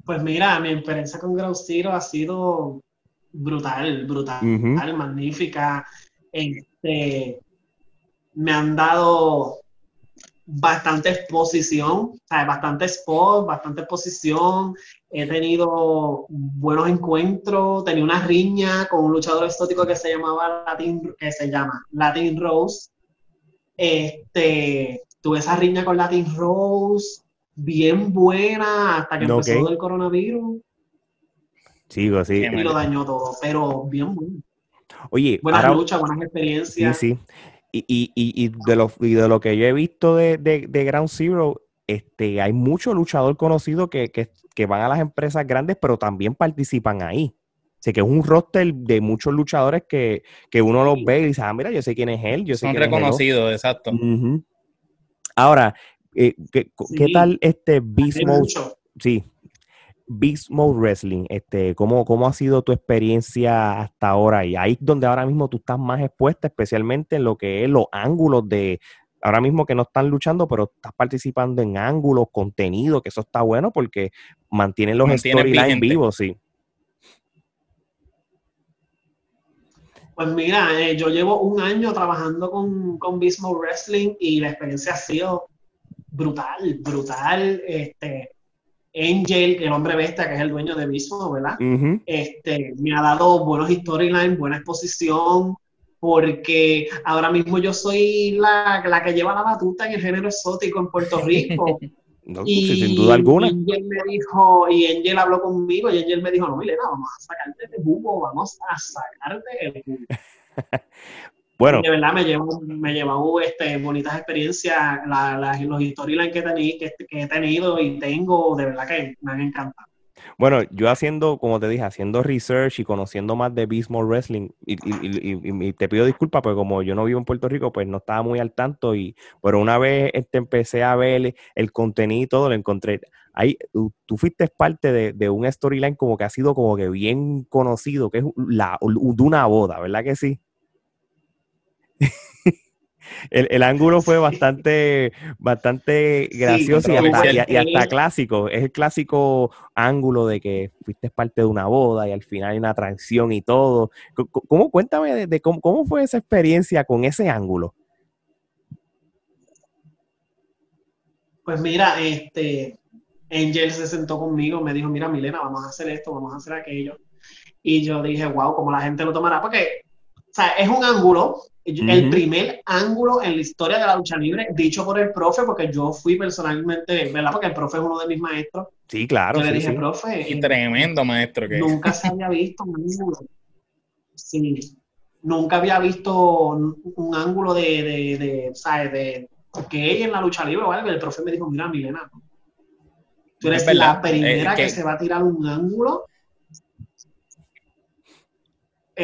Pues mira, mi experiencia con Ground Zero ha sido brutal, brutal, magnífica. Este, me han dado bastante exposición, bastante spot, bastante exposición. He tenido buenos encuentros, tenía una riña con un luchador exótico que se llamaba Latin, que se llama Latin Rose. Este, tuve esa riña con Latin Rose, bien buena, hasta que empezó el coronavirus. Sigo, sí. Y lo dañó todo, pero bien bueno. Oye, buenas luchas, buenas experiencias. Sí, sí. Y, y, y, de lo, y de lo que yo he visto de, de, de Ground Zero, este, hay muchos luchadores conocidos que, que, que, van a las empresas grandes, pero también participan ahí. O que es un roster de muchos luchadores que, que uno los ve y dice, ah, mira, yo sé quién es él. Yo sé Son reconocidos, exacto. Ahora, eh, ¿qué, ¿qué, tal este Beast Mode? Sí, Beast Mode Wrestling, este, ¿cómo, ¿cómo ha sido tu experiencia hasta ahora? Y ahí es donde ahora mismo tú estás más expuesta, especialmente en lo que es los ángulos de, ahora mismo que no están luchando, pero estás participando en ángulos, contenido, que eso está bueno porque mantienen los storylines vivos, sí. Pues mira, eh, yo llevo un año trabajando con, con Mode Wrestling y la experiencia ha sido brutal, brutal. Este, Angel, el hombre bestia, que es el dueño de Bismo, ¿verdad? este, me ha dado buenos storylines, buena exposición, porque ahora mismo yo soy la, la, que lleva la batuta en el género exótico en Puerto Rico. no, y, sin duda alguna. Y Angel me dijo, y Angel habló conmigo, y Angel me dijo, no, Milena, vamos a sacarte el jugo, vamos a sacarte el jugo. Bueno. de verdad me llevó, me llevó este, bonitas experiencias, los storylines que, que, que, he tenido y tengo, de verdad que me han encantado. Bueno, yo haciendo, como te dije, haciendo research y conociendo más de Beast Wrestling, y, te pido disculpas, porque como yo no vivo en Puerto Rico, pues no estaba muy al tanto, y pero una vez este, empecé a ver el, contenido y todo, lo encontré. Ahí, tú, fuiste parte de, de, un storyline como que ha sido como que bien conocido, que es la, de una boda, ¿verdad que sí? el, ángulo fue bastante, bastante gracioso y, hasta, clásico. Es el clásico ángulo de que fuiste parte de una boda y al final hay una transición y todo. ¿Cómo, cuéntame de, cómo, cómo, fue esa experiencia con ese ángulo? Pues mira, este, Angel se sentó conmigo, me dijo, mira, Milena, vamos a hacer esto, vamos a hacer aquello. Y yo dije, wow, ¿cómo la gente lo tomará? Porque, o sea, es un ángulo, el primer ángulo en la historia de la lucha libre, dicho por el profe, porque yo fui personalmente, ¿verdad? Porque el profe es uno de mis maestros. Sí, claro. Yo le dije, profe. Y tremendo maestro que Nunca se había visto un ángulo. Sí. Nunca había visto un, ángulo de, de, de, ¿sabes? De que ella en la lucha libre algo. El profe me dijo, mira, Milena, tú eres la primera que... se va a tirar un ángulo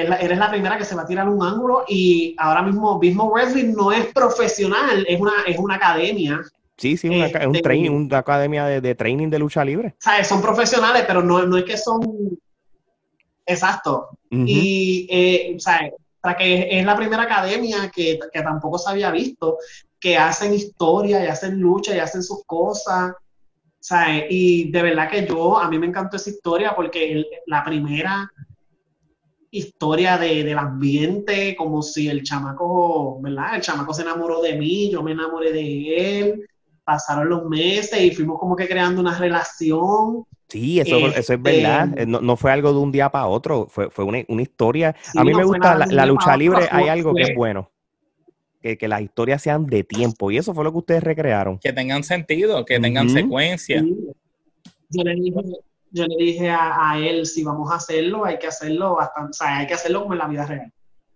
eres la primera que se va a tirar un ángulo y ahora mismo mismo Wrestling no es profesional, es una, es una academia. Sí, sí, una, es un este, training, una academia de, training de lucha libre. Sea, son profesionales, pero no, no es que son... Exacto. Y, eh, o sea, que es la primera academia que, que, tampoco se había visto, que hacen historia y hacen lucha y hacen sus cosas. Sea, y de verdad que yo, a mí me encantó esa historia porque la primera historia de, del ambiente, como si el chamaco, ¿verdad? El chamaco se enamoró de mí, yo me enamoré de él, pasaron los meses y fuimos como que creando una relación. Sí, eso, eso es este, verdad. Eh, no, no, fue algo de un día para otro, fue, fue una, una historia. a mí me gusta la, lucha libre, hay algo que es bueno. Que, que, las historias sean de tiempo. Y eso fue lo que ustedes recrearon. Que tengan sentido, que tengan secuencia. Yo le dije, yo le dije a, él, si vamos a hacerlo, hay que hacerlo bastante, o sea, hay que hacerlo como en la vida real.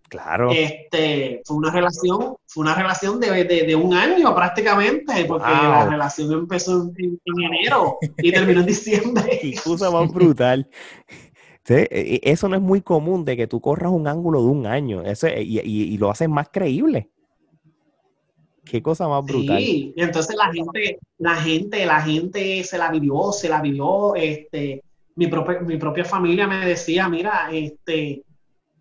Claro. Este, fue una relación, fue una relación de, de, un año prácticamente, porque la relación empezó en, enero y terminó en diciembre. Y cosa más brutal. E, e, eso no es muy común de que tú corras un ángulo de un año ese, y, y, lo haces más creíble. Qué cosa más brutal. Sí, y entonces la gente, la gente, la gente se la vivió, se la vivió, este, mi propia, mi propia familia me decía, mira, este,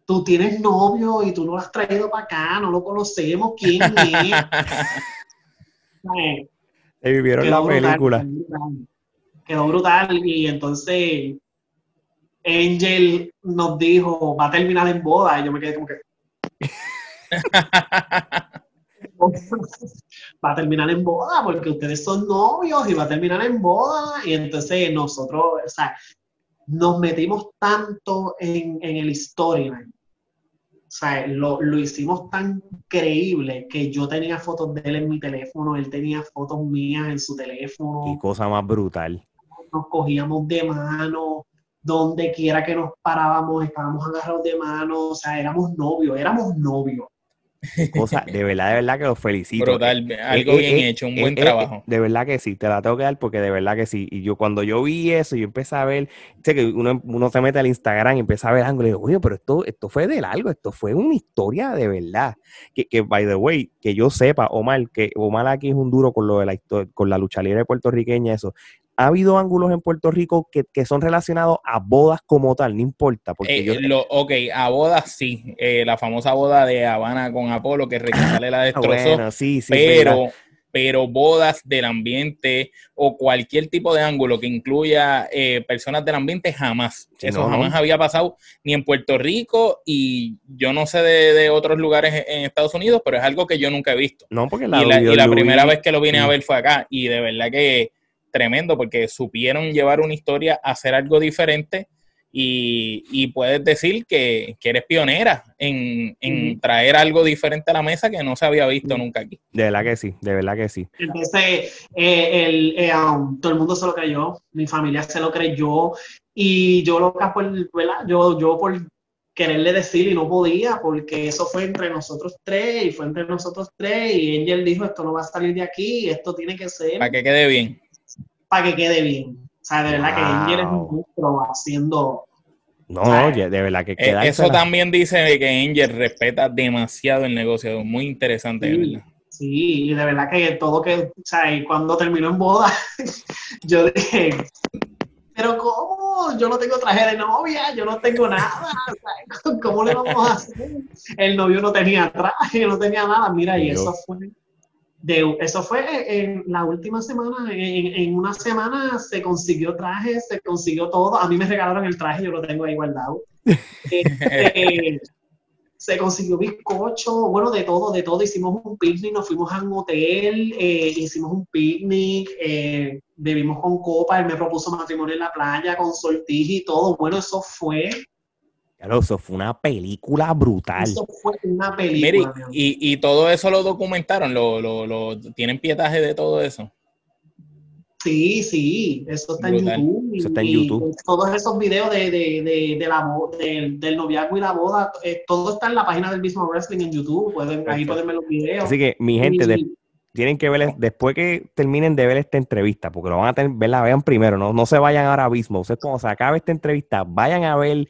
tú tienes novio y tú no lo has traído para acá, no lo conocemos, ¿quién es? Se vivieron la película. Quedó brutal y entonces Angel nos dijo, va a terminar en boda y yo me quedé como que... va a terminar en boda porque ustedes son novios y va a terminar en boda. Y entonces nosotros, o sea, nos metimos tanto en, el storyline. O sea, lo, lo, hicimos tan creíble que yo tenía fotos de él en mi teléfono, él tenía fotos mías en su teléfono. Qué cosa más brutal. Nos cogíamos de mano, donde quiera que nos parábamos, estábamos agarrados de mano, o sea, éramos novios, éramos novios. Cosa, de verdad, de verdad que los felicito. Eh, algo eh, bien eh, hecho, un buen trabajo. de verdad que sí, te la tengo que dar porque de verdad que sí. Y yo cuando yo vi eso, yo empecé a ver, sé que uno, uno se mete al Instagram y empieza a ver ángulos y digo, oye, pero esto, esto fue de algo, esto fue una historia de verdad. Que, que, by the way, que yo sepa, Omar, que Omar aquí es un duro con lo de la con la lucha libre puertorriqueña, eso ha habido ángulos en Puerto Rico que, son relacionados a bodas como tal, no importa. Porque eh, yo... ok, a bodas sí. Eh, la famosa boda de Habana con Apolo, que sale la destrozó. sí, sí, pero, pero bodas del ambiente o cualquier tipo de ángulo que incluya eh, personas del ambiente, jamás. Eso jamás había pasado ni en Puerto Rico y yo no sé de, otros lugares en Estados Unidos, pero es algo que yo nunca he visto. No, porque la, y la, primera vez que lo vine a ver fue acá y de verdad que tremendo porque supieron llevar una historia, hacer algo diferente y, puedes decir que, eres pionera en, traer algo diferente a la mesa que no se había visto nunca aquí. De verdad que sí, de verdad que sí. Entonces, eh, el, eh, um, todo el mundo se lo creyó, mi familia se lo creyó y yo lo por, Yo, yo por quererle decir y no podía porque eso fue entre nosotros tres y fue entre nosotros tres y Angel dijo esto no va a salir de aquí, esto tiene que ser. Para que quede bien para que quede bien. O sea, de verdad que Angel es un monstruo haciendo. No, oye, de verdad que eh, queda. Eso también dice que Angel respeta demasiado el negocio. Muy interesante, sí, de verdad. Sí, y de verdad que todo que. O sea, cuando terminó en boda, yo dije. pero ¿cómo? Yo no tengo traje de novia, yo no tengo nada. ¿Cómo le vamos a hacer? El novio no tenía traje, no tenía nada. Mira, y eso fue, de, eso fue en la última semana. En, una semana se consiguió traje, se consiguió todo. A mí me regalaron el traje, yo lo tengo ahí guardado. Este, se consiguió bizcocho, bueno, de todo, de todo. Hicimos un picnic, nos fuimos a un hotel, eh, hicimos un picnic, eh, bebimos con copa, él me propuso matrimonio en la playa con sortija y todo. Bueno, eso fue... Claro, eso fue una película brutal. Eso fue una película. y, y, todo eso lo documentaron, lo, lo, lo, ¿tienen pietaje de todo eso? Sí, sí, eso está en YouTube. Eso está en YouTube. todos esos videos de, de, de, de la, del noviazgo y la boda, eh, todo está en la página del mismo wrestling en YouTube. Pueden, ahí pueden ver los videos. Así que, mi gente, tienen que ver, después que terminen de ver esta entrevista, porque lo van a tener, verla, vean primero, no, no se vayan ahora mismo. Ustedes cuando se acabe esta entrevista, vayan a ver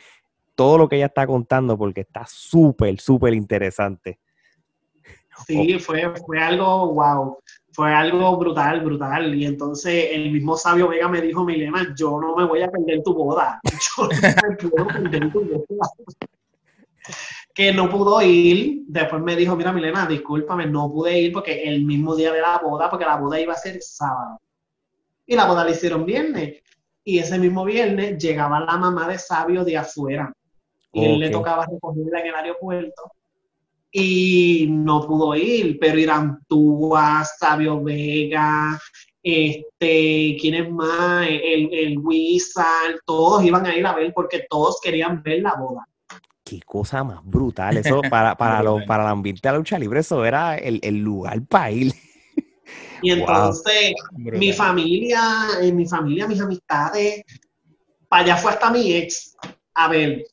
todo lo que ella está contando, porque está súper, súper interesante. Sí, fue, fue algo wow fue algo brutal, brutal. Y entonces el mismo Sabio Vega me dijo, Milena, yo no me voy a perder tu boda. Yo no me puedo perder tu boda. que no pudo ir. Después me dijo, mira, Milena, discúlpame, no pude ir porque el mismo día de la boda, porque la boda iba a ser sábado. Y la boda la hicieron viernes. Y ese mismo viernes llegaba la mamá de Sabio de afuera. Y él le tocaba recogerla en el aeropuerto y no pudo ir, pero Irán Túa, Sabio Vega, este, ¿quién es más? El, el Wizard, todos iban a ir a ver porque todos querían ver la boda. Qué cosa más brutal, eso para, para, lo, para el ambiente de la lucha libre, eso era el, el lugar para ir. Y entonces, mi familia, en mi familia, mis amistades, para allá fue hasta mi ex a ver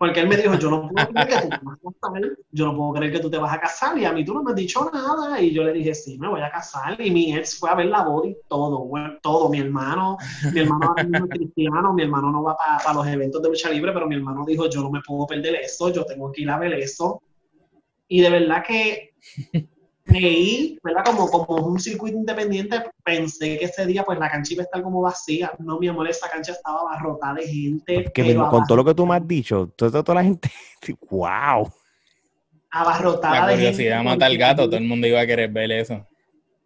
porque él me dijo, yo no puedo creer que tú te vas a casar, yo no puedo creer que tú te vas a casar, y a mí tú no me has dicho nada, y yo le dije, sí, me voy a casar, y mi ex fue a ver la boda y todo, todo, mi hermano, mi hermano es cristiano, mi hermano no va para los eventos de lucha libre, pero mi hermano dijo, yo no me puedo perder eso, yo tengo que ir a ver eso, y de verdad que creí, ¿verdad? Como, como un circuito independiente, pensé que ese día pues la cancha iba a estar como vacía. No, mi amor, esa cancha estaba abarrotada de gente. con todo lo que tú me has dicho, toda, toda la gente, wow. Abarrotada de gente. La mata al gato, todo el mundo iba a querer ver eso.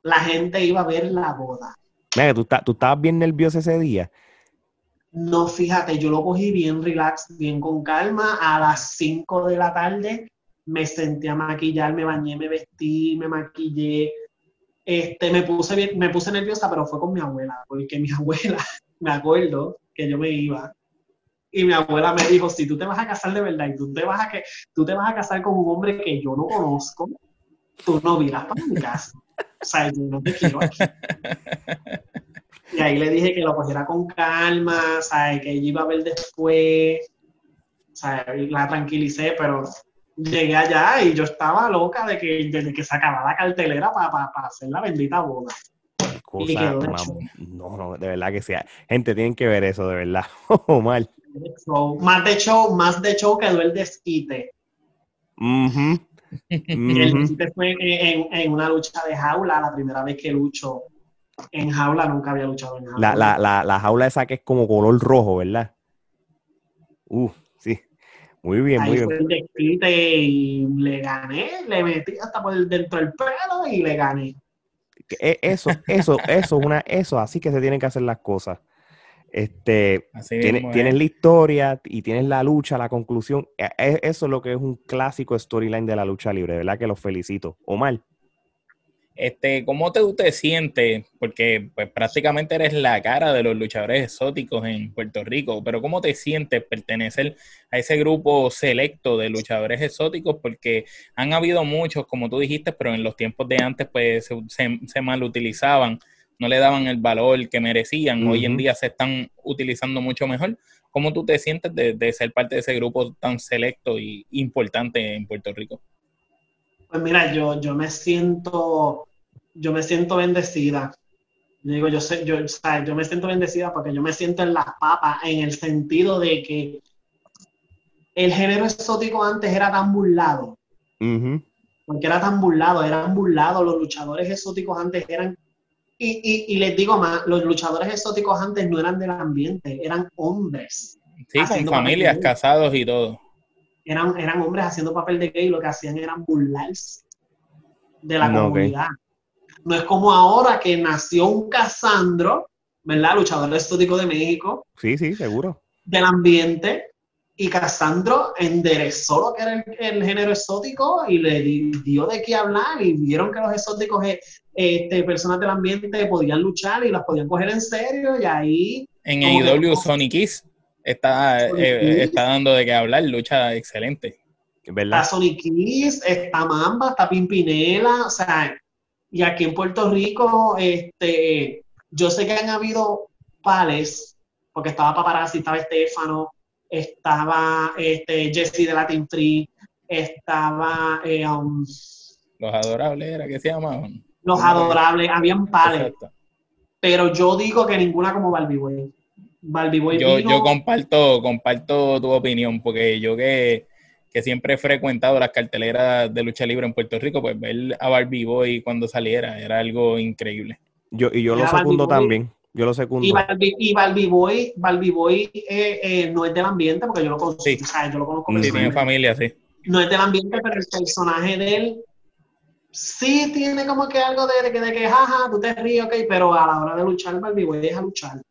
La gente iba a ver la boda. Mira, tú, tú estabas bien nervioso ese día. No, fíjate, yo lo cogí bien relax, bien con calma. A las 5 de la tarde me senté a maquillar, me bañé, me vestí, me maquillé. Este, me puse bien, me puse nerviosa, pero fue con mi abuela, porque mi abuela, me acuerdo que yo me iba y mi abuela me dijo, si tú te vas a casar de verdad y tú te vas a que tú te vas a casar con un hombre que yo no conozco, tú no miras para mi casa. O sea, yo no te quiero aquí. Y ahí le dije que lo cogiera con calma, ¿sabes? que ella iba a ver después. Sea, la tranquilicé, pero llegué allá y yo estaba loca de que, desde que se acababa la cartelera para hacer la bendita boda. no, no, de verdad que sea. Gente, tienen que ver eso, de verdad. Oh, mal. Más de show, más de show quedó el desquite. El desquite fue en, una lucha de jaula, la primera vez que lucho en jaula, nunca había luchado en jaula. La, la, la, jaula esa que es como color rojo, ¿verdad? Uh, sí. Muy bien, muy bien. Fue y le gané, le metí hasta por dentro del pelo y le gané. E, eso, eso, eso, una, eso, así que se tienen que hacer las cosas. Este, tienes, la historia y tienes la lucha, la conclusión. E, e, eso es lo que es un clásico storyline de la lucha libre, ¿verdad? Que los felicito. Omar. Este, ¿Cómo te, te sientes? Porque pues, prácticamente eres la cara de los luchadores exóticos en Puerto Rico, pero ¿cómo te sientes pertenecer a ese grupo selecto de luchadores exóticos? Porque han habido muchos, como tú dijiste, pero en los tiempos de antes pues se, se, mal utilizaban, no le daban el valor que merecían, hoy en día se están utilizando mucho mejor. ¿Cómo tú te sientes de, de ser parte de ese grupo tan selecto y importante en Puerto Rico? Pues mira, yo, yo me siento, yo me siento bendecida. Digo, yo sé, yo, yo me siento bendecida porque yo me siento en las papas, en el sentido de que el género exótico antes era tan burlado. Porque era tan burlado, eran burlados. Los luchadores exóticos antes eran Y, y, les digo más, los luchadores exóticos antes no eran del ambiente, eran hombres. Sí, con familias, casados y todo. Eran, eran hombres haciendo papel de gay, lo que hacían eran burlarse de la comunidad. No es como ahora que nació un Casandro, ¿verdad? Luchador exótico de México. Sí, sí, seguro. Del ambiente. Y Casandro enderezó lo que era el, género exótico y le dio de qué hablar y vieron que los exóticos, eh, este, personas del ambiente podían luchar y las podían coger en serio y ahí... En AEW Sonic está, eh, está dando de qué hablar, lucha excelente. ¿verdad? Está Sonic está Mamba, está Pimpinela, o sea, y aquí en Puerto Rico, este, yo sé que han habido pales, porque estaba Paparazzi, estaba Estefano, estaba este, Jesse de Latin Free, estaba... Eh, um, los adorables, ¿era que se llamaban? Los adorables, habían pares. Pero yo digo que ninguna como Barbie Boy. Barbie Boy yo, yo comparto, comparto tu opinión, porque yo que, que, siempre he frecuentado las carteleras de lucha libre en Puerto Rico, pues ver a Barbie Boy cuando saliera era algo increíble. Yo, y yo lo segundo también. Yo lo secundo. Y Barbie, y Barbie Boy, Barbie Boy eh, eh, no es del ambiente, porque yo lo conozco. Sí. O sea, yo lo conozco. Sí, tiene familia, sí. No es del ambiente, pero el personaje de él sí tiene como que algo de, de, de que, jaja, tú te ríes, ok, pero a la hora de luchar, Barbie Boy es a luchar.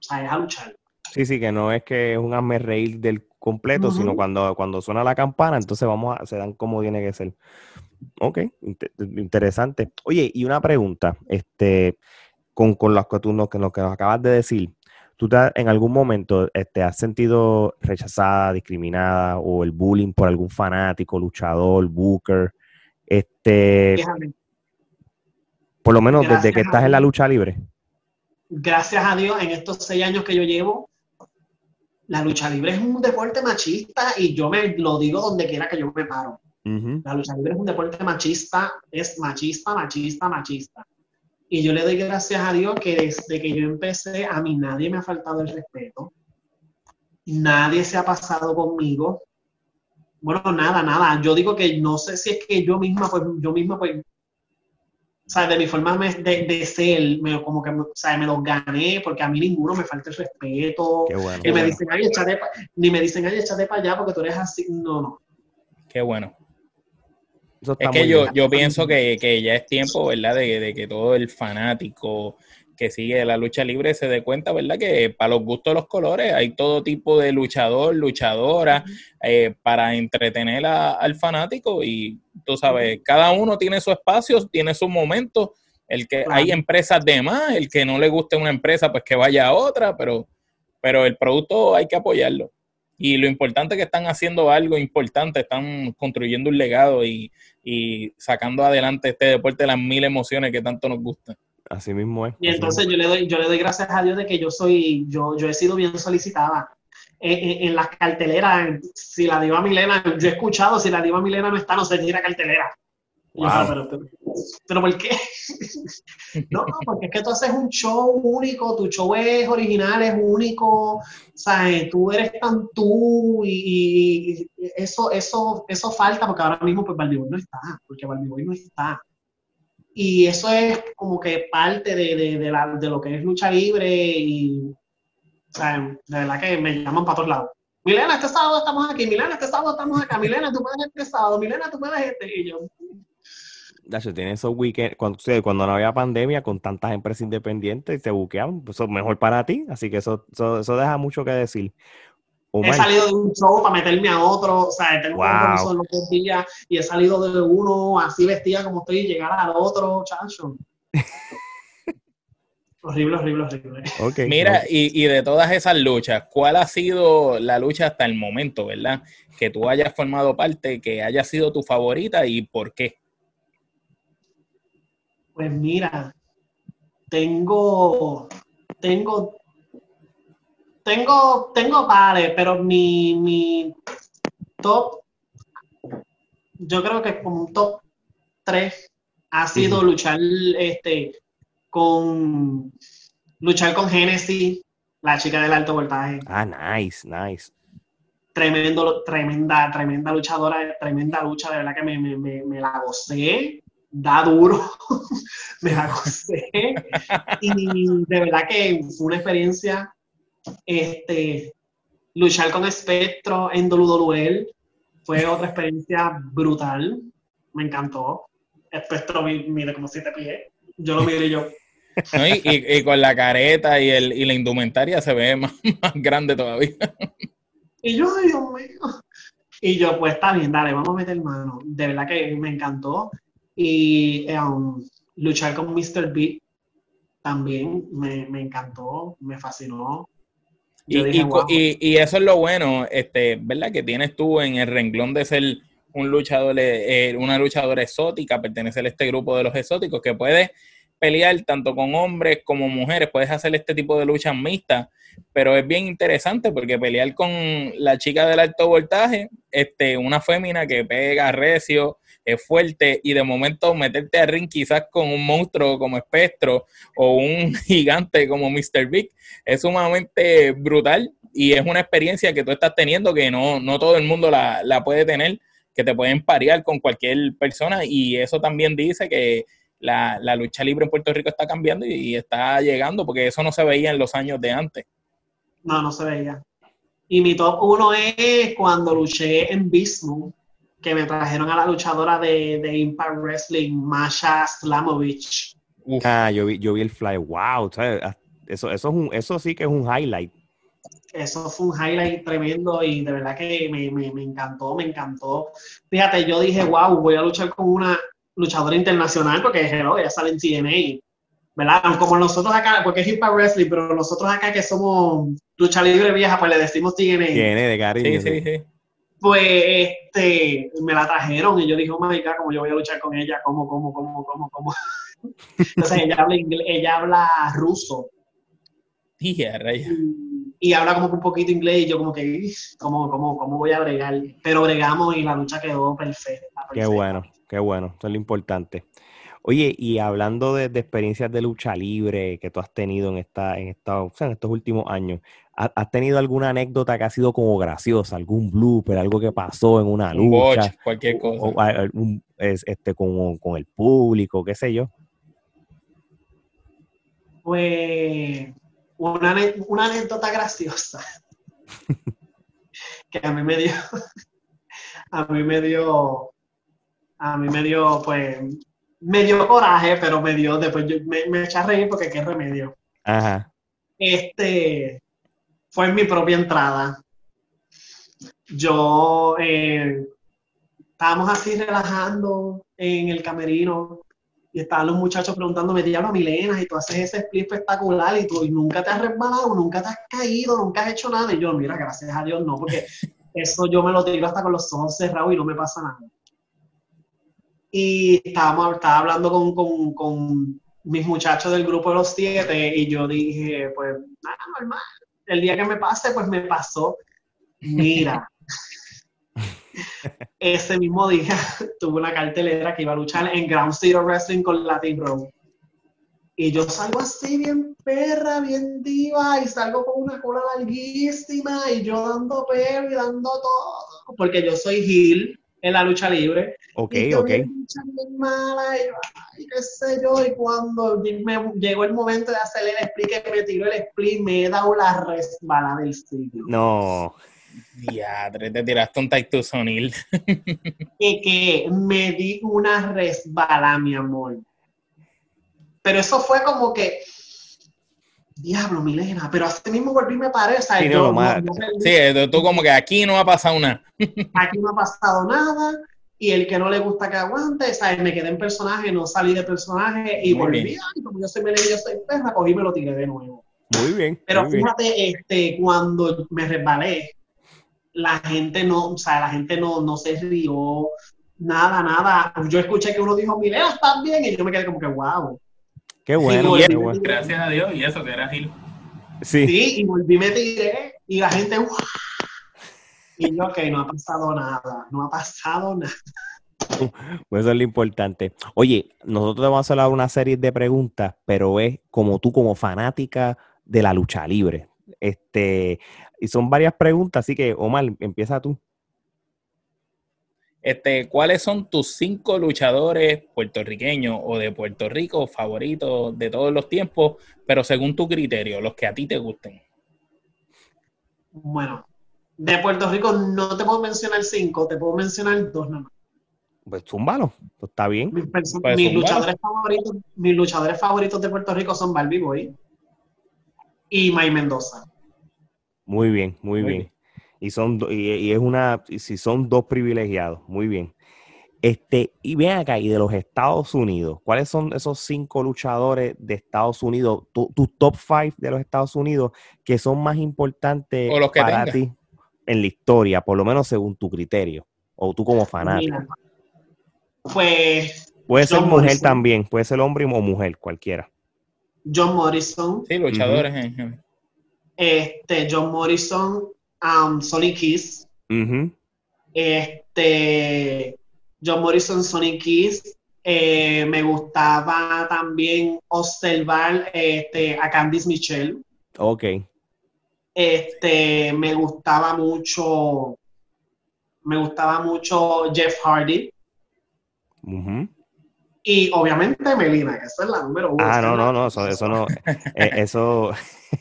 O sea, es a luchar. Sí, sí, que no es que es un hazme reír del completo, sino cuando, cuando suena la campana, entonces vamos a, se dan como tiene que ser. Ok, interesante. Oye, y una pregunta, este, con, con lo, que tú, que, lo que nos acabas de decir, ¿tú en algún momento te este, has sentido rechazada, discriminada o el bullying por algún fanático, luchador, booker? Este, por lo menos desde que estás en la lucha libre. Gracias a Dios, en estos seis años que yo llevo, la lucha libre es un deporte machista y yo me lo digo donde quiera que yo me paro. La lucha libre es un deporte machista, es machista, machista, machista. Y yo le doy gracias a Dios que desde que yo empecé, a mí nadie me ha faltado el respeto. Nadie se ha pasado conmigo. Bueno, nada, nada. Yo digo que no sé si es que yo misma, pues, yo misma, pues, o sea, de mi forma de, de ser, me, como que, o sea, me los gané, porque a mí ninguno me falta el respeto. Qué bueno, me dicen, ay, échate ni me dicen, ay, échate para allá porque tú eres así. No, no. Qué bueno es que yo, yo pienso que, ya es tiempo, ¿verdad? De, que todo el fanático que sigue la lucha libre se dé cuenta, ¿verdad? Que para los gustos de los colores hay todo tipo de luchador, luchadora, eh, para entretener al fanático y tú sabes, cada uno tiene su espacio, tiene su momento. El que hay empresas de más, el que no le guste una empresa, pues que vaya a otra, pero, pero el producto hay que apoyarlo. Y lo importante es que están haciendo algo importante, están construyendo un legado y, sacando adelante este deporte de las mil emociones que tanto nos gustan. Así mismo es. Y entonces yo le doy, yo le doy gracias a Dios de que yo soy, yo, yo he sido bien solicitada. En, en, las carteleras, si la diva Milena, yo he escuchado, si la diva Milena no está, no se tira cartelera pero, ¿por qué? no, porque es que tú haces un show único, tu show es original, es único, ¿sabes? Tú eres tan tú y, eso, eso, eso falta porque ahora mismo pues no está, porque Baldiboy no está. Y eso es como que parte de, de, de, lo que es lucha libre y, ¿sabes? De verdad que me llaman para todos lados. Milena, este sábado estamos aquí, Milena, este sábado estamos acá, Milena, tú puedes este sábado, Milena, tú puedes este, y yo, tiene esos weekends, cuando, cuando no había pandemia, con tantas empresas independientes y se buqueaban, pues, eso es mejor para ti, así que eso, eso, deja mucho que decir. He salido de un show para meterme a otro, o sea, tengo wow. los dos días y he salido de uno así vestida como estoy y llegar al otro, chacho. horrible, horrible, horrible. Mira, y, y de todas esas luchas, ¿cuál ha sido la lucha hasta el momento, verdad? Que tú hayas formado parte, que haya sido tu favorita y por qué? Pues mira, tengo, tengo, tengo, tengo pares, pero mi, mi top, yo creo que como un top 3 ha sido luchar este con luchar con Genesis, la chica del alto voltaje. Ah, nice, nice. Tremendo, tremenda, tremenda luchadora, tremenda lucha, de verdad que me, me, me, me la gocé da duro, me acosé y de verdad que fue una experiencia, este, luchar con Espectro en WWE fue otra experiencia brutal, me encantó. Espectro mide como siete pies, yo lo miré yo. y, con la careta y, el, y la indumentaria se ve más, más grande todavía. Y yo, ay, Dios mío. Y yo, pues está bien, dale, vamos a meter mano. De verdad que me encantó. Y um, luchar con Mr. B también me, encantó, me fascinó. Y, y, eso es lo bueno, este, ¿verdad? Que tienes tú en el renglón de ser un luchador, eh, una luchadora exótica, pertenecer a este grupo de los exóticos, que puedes pelear tanto con hombres como mujeres, puedes hacer este tipo de luchas mixtas, pero es bien interesante porque pelear con la chica del alto voltaje, este, una fémina que pega recio, es fuerte y de momento meterte a ring quizás con un monstruo como Espectro o un gigante como Mr. Big es sumamente brutal y es una experiencia que tú estás teniendo que no, no todo el mundo la, la puede tener, que te pueden parear con cualquier persona y eso también dice que la, lucha libre en Puerto Rico está cambiando y, está llegando, porque eso no se veía en los años de antes. No, no se veía. Y mi top uno es cuando luché en Bismuth, que me trajeron a la luchadora de, de Impact Wrestling, Masha Slamovich. Ah, yo vi, yo vi el fly, wow, Eso, eso, es un, eso sí que es un highlight. Eso fue un highlight tremendo y de verdad que me, me, me encantó, me encantó. Fíjate, yo dije, wow, voy a luchar con una luchadora internacional, porque hello, ella sale en TNA, ¿verdad? Como nosotros acá, porque es Hip Wrestling, pero nosotros acá que somos lucha libre vieja, pues le decimos TNA. TNA de cariño. Sí, sí, sí. Pues este, me la trajeron y yo dije, oh my God, ¿cómo yo voy a luchar con ella? ¿Cómo, cómo, cómo, cómo, cómo? Entonces ella habla, ella habla ruso. Y, y habla como un poquito inglés y yo como que, ¿cómo, cómo, cómo voy a bregar? Pero bregamos y la lucha quedó perfecta. perfecta. Qué bueno. Qué bueno, eso es lo importante. Oye, y hablando de, experiencias de lucha libre que tú has tenido en, esta, en, esta, en estos últimos años, ¿has tenido alguna anécdota que ha sido como graciosa, algún blooper, algo que pasó en una lucha? cualquier cosa. O, este, con, con, el público, qué sé yo. Pues una, una anécdota graciosa que a mí me dio, a mí me dio a mí me dio, pues, me dio coraje, pero me dio, después me, me eché a reír porque qué remedio. Ajá. Este, fue en mi propia entrada. Yo, eh, estábamos así relajando en el camerino y estaban los muchachos preguntándome, diablo, Milena, y tú haces ese split espectacular y tú nunca te has resbalado, nunca te has caído, nunca has hecho nada. Y yo, mira, gracias a Dios, no, porque eso yo me lo tiro hasta con los ojos cerrados y no me pasa nada y estábamos, estaba hablando con, con, mis muchachos del grupo de los siete y yo dije, pues nada, normal. El día que me pase, pues me pasó. Mira, ese mismo día tuve una cartelera que iba a luchar en Ground Zero Wrestling con Latin Bro. Y yo salgo así bien perra, bien diva, y salgo con una cola larguísima, y yo dando pelo y dando todo, porque yo soy Gil en la lucha libre. Ok, y ok. Mala, y, qué sé yo, y cuando me llegó el momento de hacer el split, que me tiró el split, me he dado la resbala del sitio. No. Diadre, te tiraste un Taito Sonil. que, que me di una resbala, mi amor. Pero eso fue como que diablo, Milena, pero así mismo volví y me paré, Sí, sí, tú como que aquí no ha pasado nada. aquí no ha pasado nada, y el que no le gusta que aguante, ¿sabes? Me quedé en personaje, no salí de personaje, y volví, ay, como yo soy Milena yo soy perra, cogí y me lo tiré de nuevo. Muy bien. Pero fíjate, este, cuando me resbalé, la gente no, o sea, la gente no, no se rió, nada, nada. Yo escuché que uno dijo, Milena, ¿estás bien? Y yo me quedé como que, wow. Qué bueno, Gracias a Dios, y eso que era Gil. Sí. sí, y volví, me tiré, y la gente, y yo, ok, no ha pasado nada, no ha pasado nada. Pues eso es lo importante. Oye, nosotros te vamos a hacer una serie de preguntas, pero es como tú, como fanática de la lucha libre. Este, y son varias preguntas, así que, Omar, empieza tú. Este, ¿Cuáles son tus cinco luchadores puertorriqueños o de Puerto Rico favoritos de todos los tiempos, pero según tu criterio, los que a ti te gusten? Bueno, de Puerto Rico no te puedo mencionar cinco, te puedo mencionar dos nada más. Pues zúmbalo, pues está bien. Mis, pues luchadores favoritos, mis luchadores favoritos de Puerto Rico son Barbie Boy y May Mendoza. Muy bien, muy, bien. Y son y, es una si son dos privilegiados, muy bien. Este, y ven acá, y de los Estados Unidos, ¿cuáles son esos cinco luchadores de Estados Unidos, tu, top five de los Estados Unidos, que son más importantes para ti en la historia, por lo menos según tu criterio, o tú como fanático? pues. Puede ser mujer también, puede ser hombre o mujer, cualquiera. John Morrison. Sí, luchadores. Este, John Morrison, um, Sonic Kiss. Este, John Morrison, Sonic Kiss. Eh, me gustaba también observar este, a Candice Michelle. Ok. Este, me gustaba mucho, me gustaba mucho Jeff Hardy. Y obviamente Melina, que esa es la número uno. Ah, no, no, no, eso, eso no, eh, eso,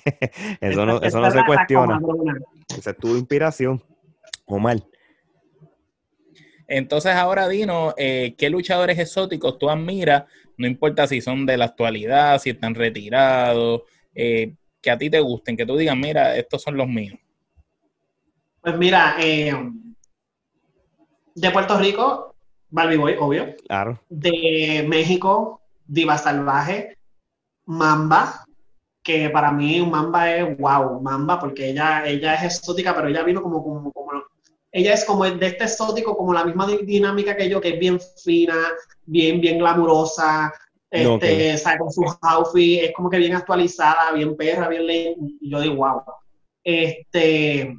eso no, eso no se cuestiona. Esa es tu inspiración, mal Entonces ahora Dino, eh, ¿qué luchadores exóticos tú admiras? No importa si son de la actualidad, si están retirados, eh, que a ti te gusten, que tú digas, mira, estos son los míos. Pues mira, de Puerto Rico, Barbie Boy, obvio. Claro. De México, Diva Salvaje, Mamba, que para mí Mamba es wow, Mamba, porque ella, ella es exótica, pero ella vino como, como, como ella es como de este exótico, como la misma dinámica que yo, que es bien fina, bien, bien glamurosa, este, con sus outfits, es como que bien actualizada, bien perra, bien ley, y yo digo, wow. Este,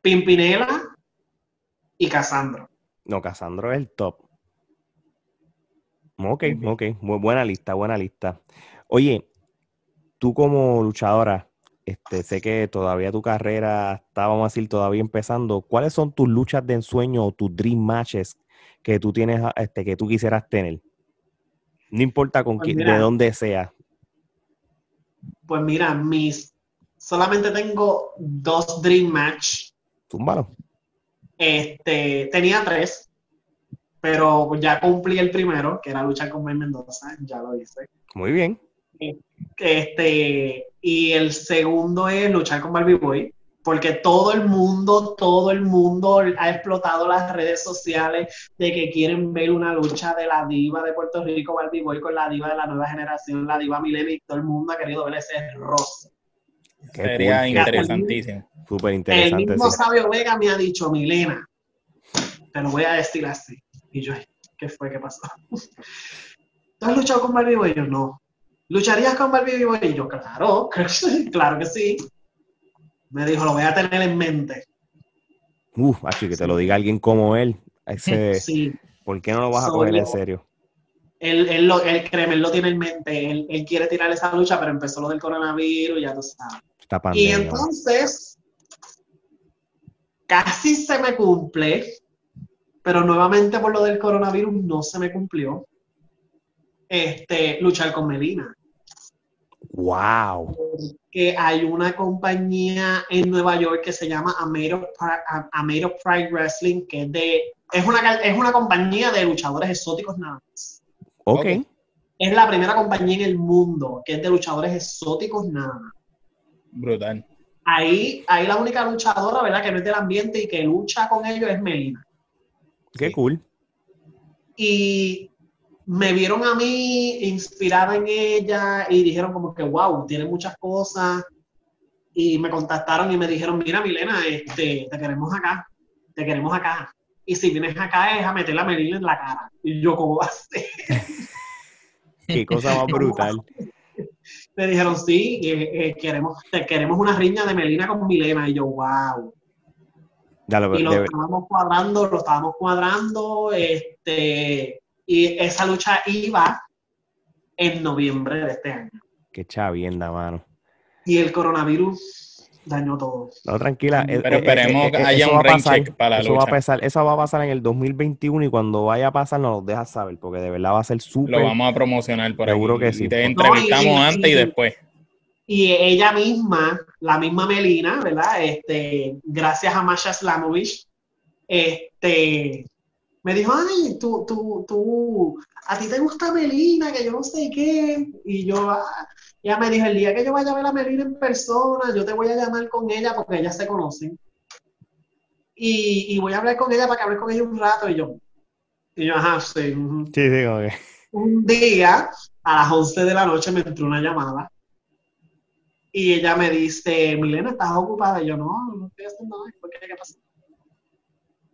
Pimpinela y Casandro. No, Casandro es el top. Ok, ok, buena lista, buena lista. Oye, tú como luchadora, este, sé que todavía tu carrera está, vamos a decir, todavía empezando. ¿Cuáles son tus luchas de ensueño o tus dream matches que tú tienes, este, que tú quisieras tener? No importa con pues quién, de dónde sea. Pues mira, mis solamente tengo dos dream match. Túmbalo. Este, tenía tres, pero ya cumplí el primero, que era luchar con May Mendoza, ya lo hice. Muy bien. Este, y el segundo es luchar con Barbie Boy, porque todo el mundo, todo el mundo ha explotado las redes sociales de que quieren ver una lucha de la diva de Puerto Rico, Barbie Boy, con la diva de la nueva generación, la diva Millennium, todo el mundo ha querido ver ese roce. Sería interesantísimo. Súper interesante. El mismo Sabio Vega me ha dicho, Milena, te lo voy a decir así. Y yo, ¿qué fue? ¿Qué pasó? ¿Tú has luchado con Barbie Boy? yo, no. ¿Lucharías con Barbie Boy? Y yo, claro, claro que sí. Me dijo, lo voy a tener en mente. Uf, así que te lo diga alguien como él. Ese, sí. ¿Por qué no lo vas a coger en serio? Él, él, lo, él, créeme, él lo tiene en mente. Él, él, quiere tirar esa lucha, pero empezó lo del coronavirus, ya tú sabes. y entonces, casi se me cumple, pero nuevamente por lo del coronavirus no se me cumplió. Este, luchar con Medina. Wow. Que hay una compañía en Nueva York que se llama Amado of Pride Wrestling, que es de es una, es una compañía de luchadores exóticos nada más. Ok. Es la primera compañía en el mundo que es de luchadores exóticos nada más. Brutal ahí, ahí la única luchadora, ¿verdad? Que no es del ambiente y que lucha con ellos es Melina. Qué cool. Y me vieron a mí inspirada en ella y dijeron como que, wow, tiene muchas cosas. Y me contactaron y me dijeron, mira, Milena, este, te queremos acá, te queremos acá. Y si vienes acá es a meter la Melina en la cara. Y yo, ¿cómo va a ser? Qué cosa más brutal. me dijeron, sí, eh, queremos, queremos una riña de Melina con Milena. Y yo, wow. y lo estábamos cuadrando, lo estábamos cuadrando, este, y esa lucha iba en noviembre de este año. Qué chavienda, mano. Y el coronavirus dañó todo. No, tranquila. Eh, Pero eh, esperemos que haya un rain check para la eso Va a pasar, eso va a pasar en el 2021 y cuando vaya a pasar nos lo dejas saber, porque de verdad va a ser súper. Lo vamos a promocionar por Seguro que sí. Y te entrevistamos antes y, después. Y ella misma, la misma Melina, ¿verdad? Este, gracias a Masha Slamovich, este, me dijo, ay, tú, tú, tú, a ti te gusta Melina, que yo no sé qué. Y yo, ah, ella me dijo, el día que yo vaya a ver a Melina en persona, yo te voy a llamar con ella porque ellas se conocen. Y, y voy a hablar con ella para que hable con ella un rato. Y yo, y yo, ajá, sí. Sí, sí, okay. Un día, a las 11 de la noche, me entró una llamada. Y ella me dice, Milena, ¿estás ocupada? Y yo, no, no estoy haciendo nada. ¿Por qué? ¿Qué pasa?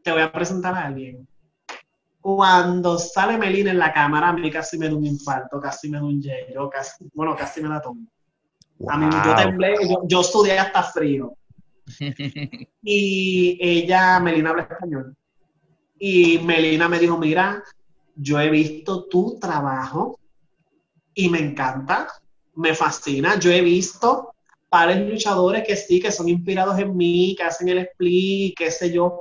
Te voy a presentar a alguien cuando sale Melina en la cámara, a mí casi me da un infarto, casi me da un hielo, casi, bueno, casi me da todo. A mí yo temblé, yo, yo estudié hasta frío. y ella, Melina habla español. Y Melina me dijo, mira, yo he visto tu trabajo y me encanta, me fascina. Yo he visto pares luchadores que sí, que son inspirados en mí, que hacen el split, qué sé yo,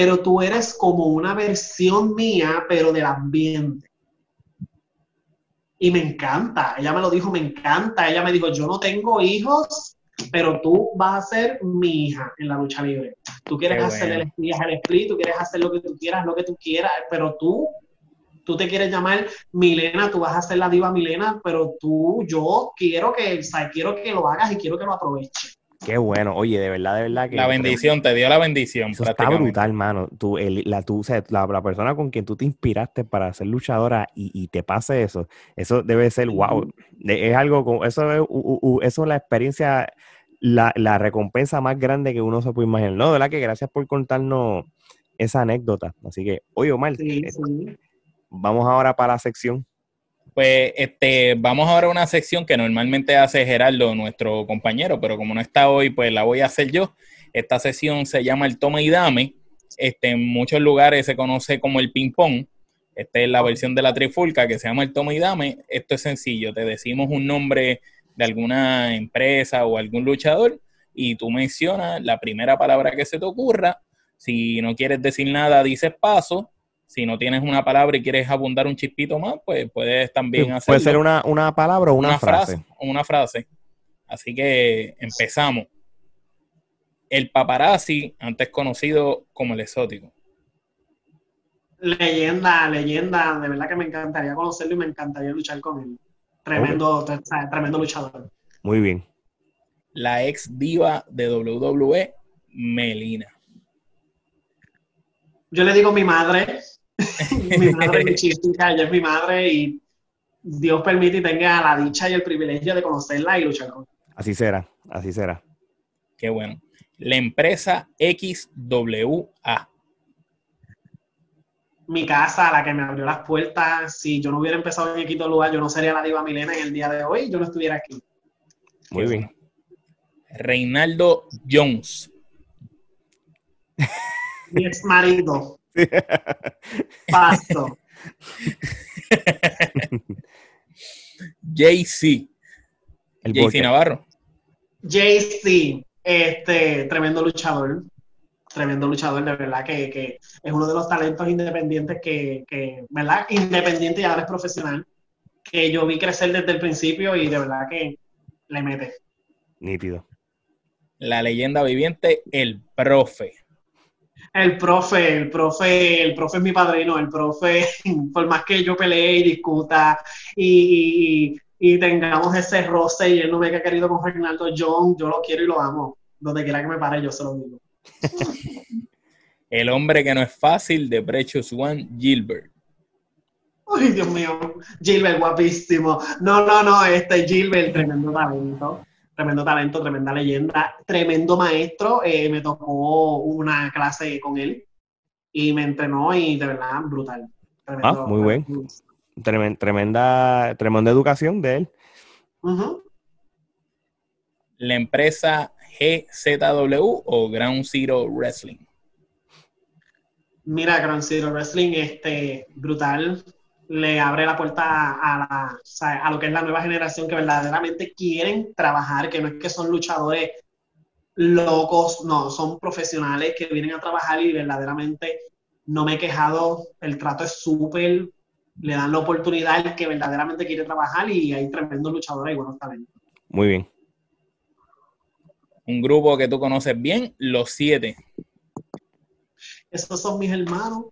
pero tú eres como una versión mía, pero del ambiente. Y me encanta, ella me lo dijo, me encanta, ella me dijo, yo no tengo hijos, pero tú vas a ser mi hija en la lucha libre. Tú quieres hacer el, el split, tú quieres hacer lo que tú quieras, lo que tú quieras, pero tú, tú te quieres llamar Milena, tú vas a ser la diva Milena, pero tú, yo quiero que, o sea, quiero que lo hagas y quiero que lo aproveches. Qué bueno, oye, de verdad, de verdad que... La bendición, te dio la bendición. Eso está brutal, mano. Tú, la, tú, la, persona con quien tú te inspiraste para ser luchadora y, te pase eso, eso debe ser, wow, es algo, como, eso es, eso es la experiencia, la, recompensa más grande que uno se puede imaginar. No, de verdad que gracias por contarnos esa anécdota. Así que, oye, Omar, eh, vamos ahora para la sección pues este, vamos ahora a una sección que normalmente hace Gerardo, nuestro compañero, pero como no está hoy, pues la voy a hacer yo. Esta sesión se llama el toma y dame. Este, en muchos lugares se conoce como el ping-pong. Esta es la versión de la trifulca que se llama el toma y dame. Esto es sencillo. Te decimos un nombre de alguna empresa o algún luchador y tú mencionas la primera palabra que se te ocurra. Si no quieres decir nada, dices paso si no tienes una palabra y quieres abundar un chispito más, pues puedes también hacer. Puede ser una, palabra o una, frase. Una frase. Así que empezamos. El paparazzi, antes conocido como el exótico. Leyenda, leyenda, de verdad que me encantaría conocerlo y me encantaría luchar con él. Tremendo, tremendo luchador. Muy bien. La ex diva de WWE, Melina. Yo le digo mi madre, mi madre es ella es mi madre y Dios permite y tenga la dicha y el privilegio de conocerla y luchar con ella. Así será, así será. Qué bueno. La empresa XWA. Mi casa, la que me abrió las puertas. Si yo no hubiera empezado en Equito Lugar, yo no sería la diva Milena en el día de hoy, yo no estuviera aquí. Muy bien. Reinaldo Jones. Mi ex marido. Paso. JC. JC Navarro. JC, este tremendo luchador. Tremendo luchador, de verdad que, es uno de los talentos independientes que, que, ¿verdad? Independiente y ahora es profesional. Que yo vi crecer desde el principio y de verdad que le mete. Nítido. La leyenda viviente, el profe el profe, el profe, el profe es mi padrino, el profe, por más que yo pelee y discuta y, tengamos ese roce y él no me haya querido con Fernando John, yo lo quiero y lo amo. Donde quiera que me pare, yo se lo digo. el hombre que no es fácil de Precious One, Gilbert. Ay, Dios mío, Gilbert, guapísimo. No, no, no, este Gilbert, tremendo talento tremendo talento, tremenda leyenda, tremendo maestro. Eh, me tocó una clase con él y me entrenó y de verdad brutal. ah, muy bien. Tremenda, tremenda, educación de él. La empresa GZW o Ground Zero Wrestling. Mira, Ground Zero Wrestling, este, brutal le abre la puerta a, a lo que es la nueva generación que verdaderamente quieren trabajar, que no es que son luchadores locos, no, son profesionales que vienen a trabajar y verdaderamente no me he quejado, el trato es súper, le dan la oportunidad al que verdaderamente quiere trabajar y hay tremendos luchadores y buenos talentos. Muy bien. Un grupo que tú conoces bien, los siete. Estos son mis hermanos,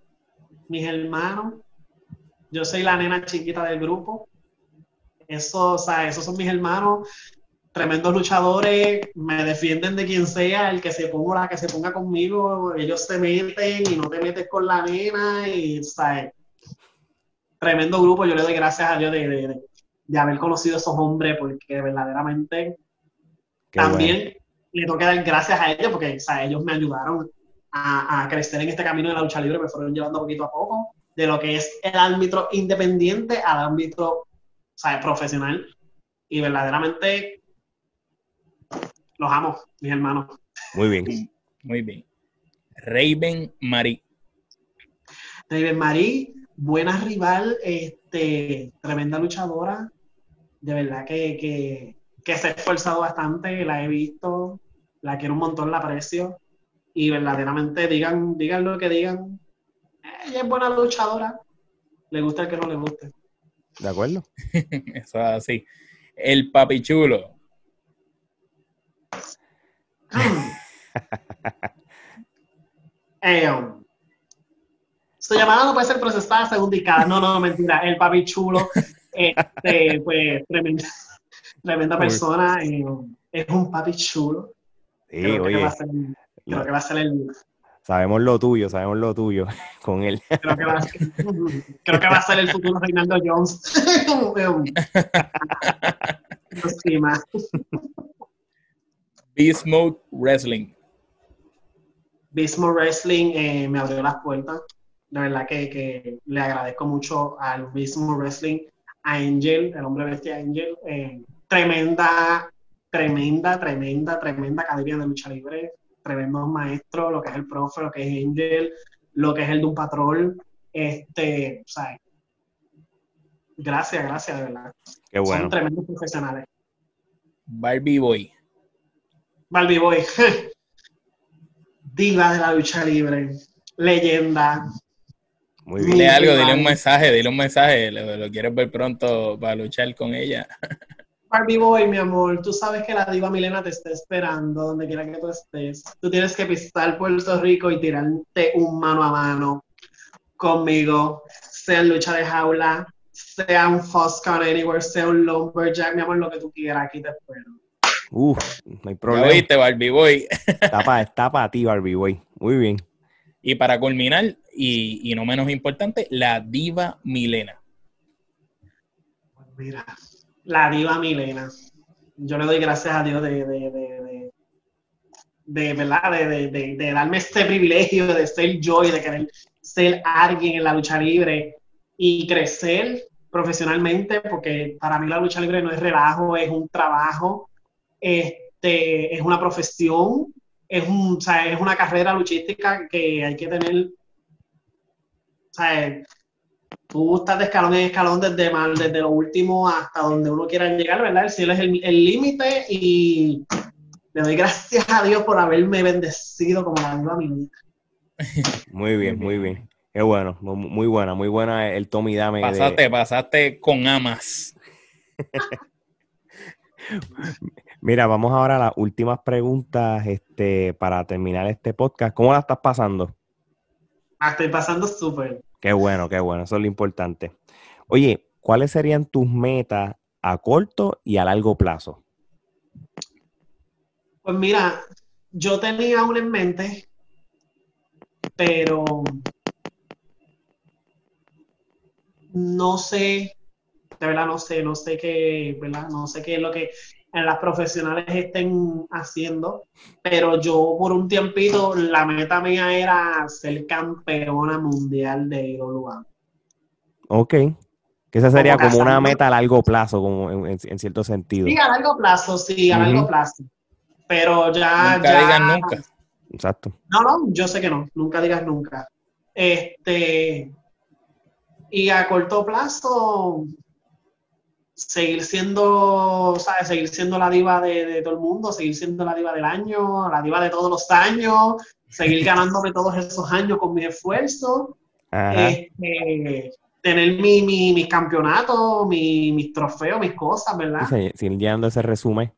mis hermanos. Yo soy la nena chiquita del grupo. Eso, o sea, esos son mis hermanos tremendos luchadores, me defienden de quien sea, el que se ponga, la que se ponga conmigo, ellos se meten y no te metes con la nena y, ¿sabes? Tremendo grupo, yo le doy gracias a Dios de, haber conocido a esos hombres porque verdaderamente también le tengo que dar gracias a ellos porque, ¿sabes? Ellos me ayudaron a, a, crecer en este camino de la lucha libre, me fueron llevando poquito a poco de lo que es el ámbito independiente al ámbito, ¿sabes? Profesional y verdaderamente los amo, mis hermanos. Muy bien. Muy bien. Raven Marie. Raven Marie, buena rival, este, tremenda luchadora. De verdad que, se ha esforzado bastante, la he visto, la quiero un montón, la aprecio. Y verdaderamente digan, digan lo que digan. Ella es buena luchadora. Le gusta el que no le guste. ¿De acuerdo? Eso es así. El papi chulo. eh, su llamada no puede ser procesada según dicada. No, no, mentira. El papi chulo, este, pues, tremenda, tremenda persona. Eh, es un papi chulo. Sí, creo, oye, que va a ser, creo que va a ser el. Sabemos lo tuyo, sabemos lo tuyo con él. Creo que va a ser, creo que va a ser el futuro Reinaldo Jones. Beast Mode Wrestling. Beast Mode Wrestling eh, me abrió las puertas. De verdad que, le agradezco mucho al Beast Mode Wrestling, a Angel, el hombre bestia Angel. Eh, tremenda, tremenda, tremenda, tremenda academia de lucha libre. Tremendos maestros, lo que es el profe, lo que es Angel, lo que es el de un patrón. Este, o sea, gracias, gracias, de verdad. Qué bueno. Son tremendos profesionales. Barbie Boy. Barbie Boy, diva de la lucha libre, leyenda. Muy bien. Dile algo, dile un mensaje, dile un mensaje, lo, quieres ver pronto para luchar con ella. Barbie Boy, mi amor, tú sabes que la diva Milena te está esperando donde quiera que tú estés. Tú tienes que pisar Puerto Rico y tirarte un mano a mano conmigo, sea en lucha de jaula, sea un Foscon Anywhere, sea un Lumberjack, mi amor, lo que tú quieras, aquí te espero. Uf, no hay problema. viste, Barbie Boy. está para ti, Barbie Boy. Muy bien. Y para culminar, y, no menos importante, la diva Milena. Pues mira, la diva Milena. Yo le doy gracias a Dios de, de, de, de ¿verdad? De, darme este privilegio de ser yo y de querer ser alguien en la lucha libre y crecer profesionalmente, porque para mí la lucha libre no es relajo, es un trabajo este, es una profesión, es, un, es una carrera luchística que hay que tener. O tú estás de escalón en escalón desde, mal, desde lo último hasta donde uno quiera llegar, ¿verdad? El cielo es el límite y le doy gracias a Dios por haberme bendecido como la nueva mi Muy bien, muy bien. Qué bueno, muy buena, muy buena el Tommy Dame. Pasaste, pasaste con amas. Mira, vamos ahora a las últimas preguntas este, para terminar este podcast. ¿Cómo la estás pasando? Ah, estoy pasando súper. Qué bueno, qué bueno, eso es lo importante. Oye, ¿cuáles serían tus metas a corto y a largo plazo? Pues mira, yo tenía una en mente, pero no sé, de verdad no sé, no sé qué, ¿verdad? No sé qué es lo que las profesionales estén haciendo, pero yo por un tiempito la meta mía era ser campeona mundial de IWA. Ok. Que esa sería como, una meta a largo plazo, como en, cierto sentido. Sí, a largo plazo, sí, a largo plazo. Pero ya. Nunca digas nunca. Exacto. No, no, yo sé que no, nunca digas nunca. Este. Y a corto plazo, seguir siendo, ¿sabes? Seguir siendo la diva de, todo el mundo, seguir siendo la diva del año, la diva de todos los años, seguir ganándome todos esos años con mi esfuerzo, este, tener mi, mi, mis campeonatos, mi, mis trofeos, mis cosas, ¿verdad? Sí, seguir llenando ese resumen.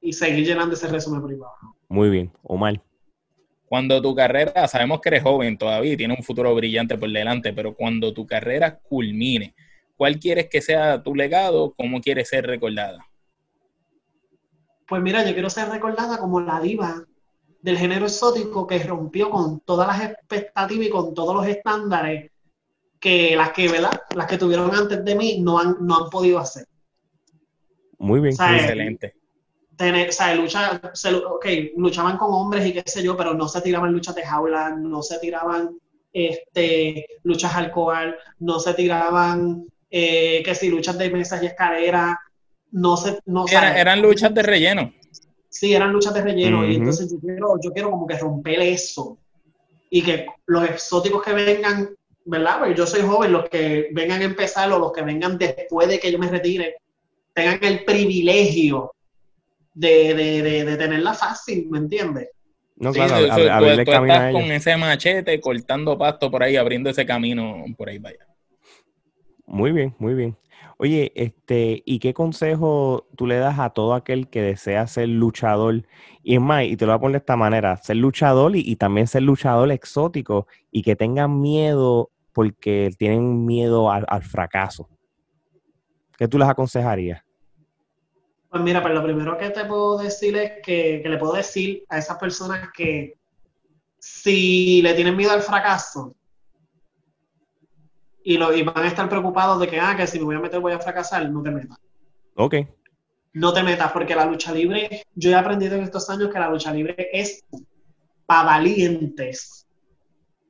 Y seguir llenando ese resumen privado. Muy bien, Omar. Cuando tu carrera, sabemos que eres joven todavía y tienes un futuro brillante por delante, pero cuando tu carrera culmine, ¿cuál quieres que sea tu legado? ¿Cómo quieres ser recordada? Pues mira, yo quiero ser recordada como la diva del género exótico que rompió con todas las expectativas y con todos los estándares que las que, ¿verdad? Las que tuvieron antes de mí no han, no han podido hacer. Muy bien, excelente tener, o sea, lucha, okay, luchaban con hombres y qué sé yo, pero no se tiraban luchas de jaula, no se tiraban este, luchas alcohol, no se tiraban, eh, que si luchas de mesas y escaleras, no se... No, eran luchas de relleno. Sí, eran luchas de relleno, y entonces yo quiero, yo quiero como que romper eso, y que los exóticos que vengan, ¿verdad? Porque yo soy joven, los que vengan a empezar o los que vengan después de que yo me retire, tengan el privilegio de, de, de, tenerla fácil, ¿me entiendes? No, claro, a, tú, estás con ese machete cortando pasto por ahí, abriendo ese camino por ahí vaya. Muy bien, muy bien. Oye, este, ¿y qué consejo tú le das a todo aquel que desea ser luchador? Y es más, y te lo voy a poner de esta manera, ser luchador y, también ser luchador exótico y que tengan miedo porque tienen miedo al, fracaso. ¿Qué tú les aconsejarías? Pues mira, pues lo primero que te puedo decir es que, le puedo decir a esas personas que si le tienen miedo al fracaso y, lo, van a estar preocupados de que, ah, que si me voy a meter voy a fracasar, no te metas. Ok. No te metas, porque la lucha libre, yo he aprendido en estos años que la lucha libre es para valientes,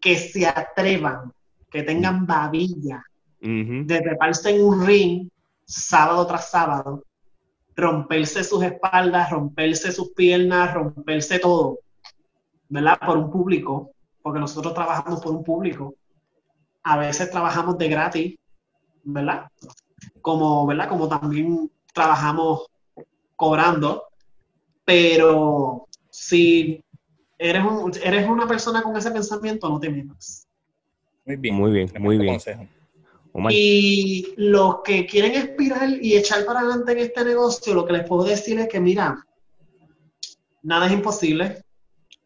que se atrevan, que tengan babilla, de treparse en un ring sábado tras sábado romperse sus espaldas, romperse sus piernas, romperse todo, ¿verdad? Por un público, porque nosotros trabajamos por un público. A veces trabajamos de gratis, ¿verdad? Como, ¿verdad? Como también trabajamos cobrando, pero si eres, un, eres una persona con ese pensamiento, no te metas. Muy bien, muy bien, muy bien. Y los que quieren expirar y echar para adelante en este negocio, lo que les puedo decir es que, mira, nada es imposible.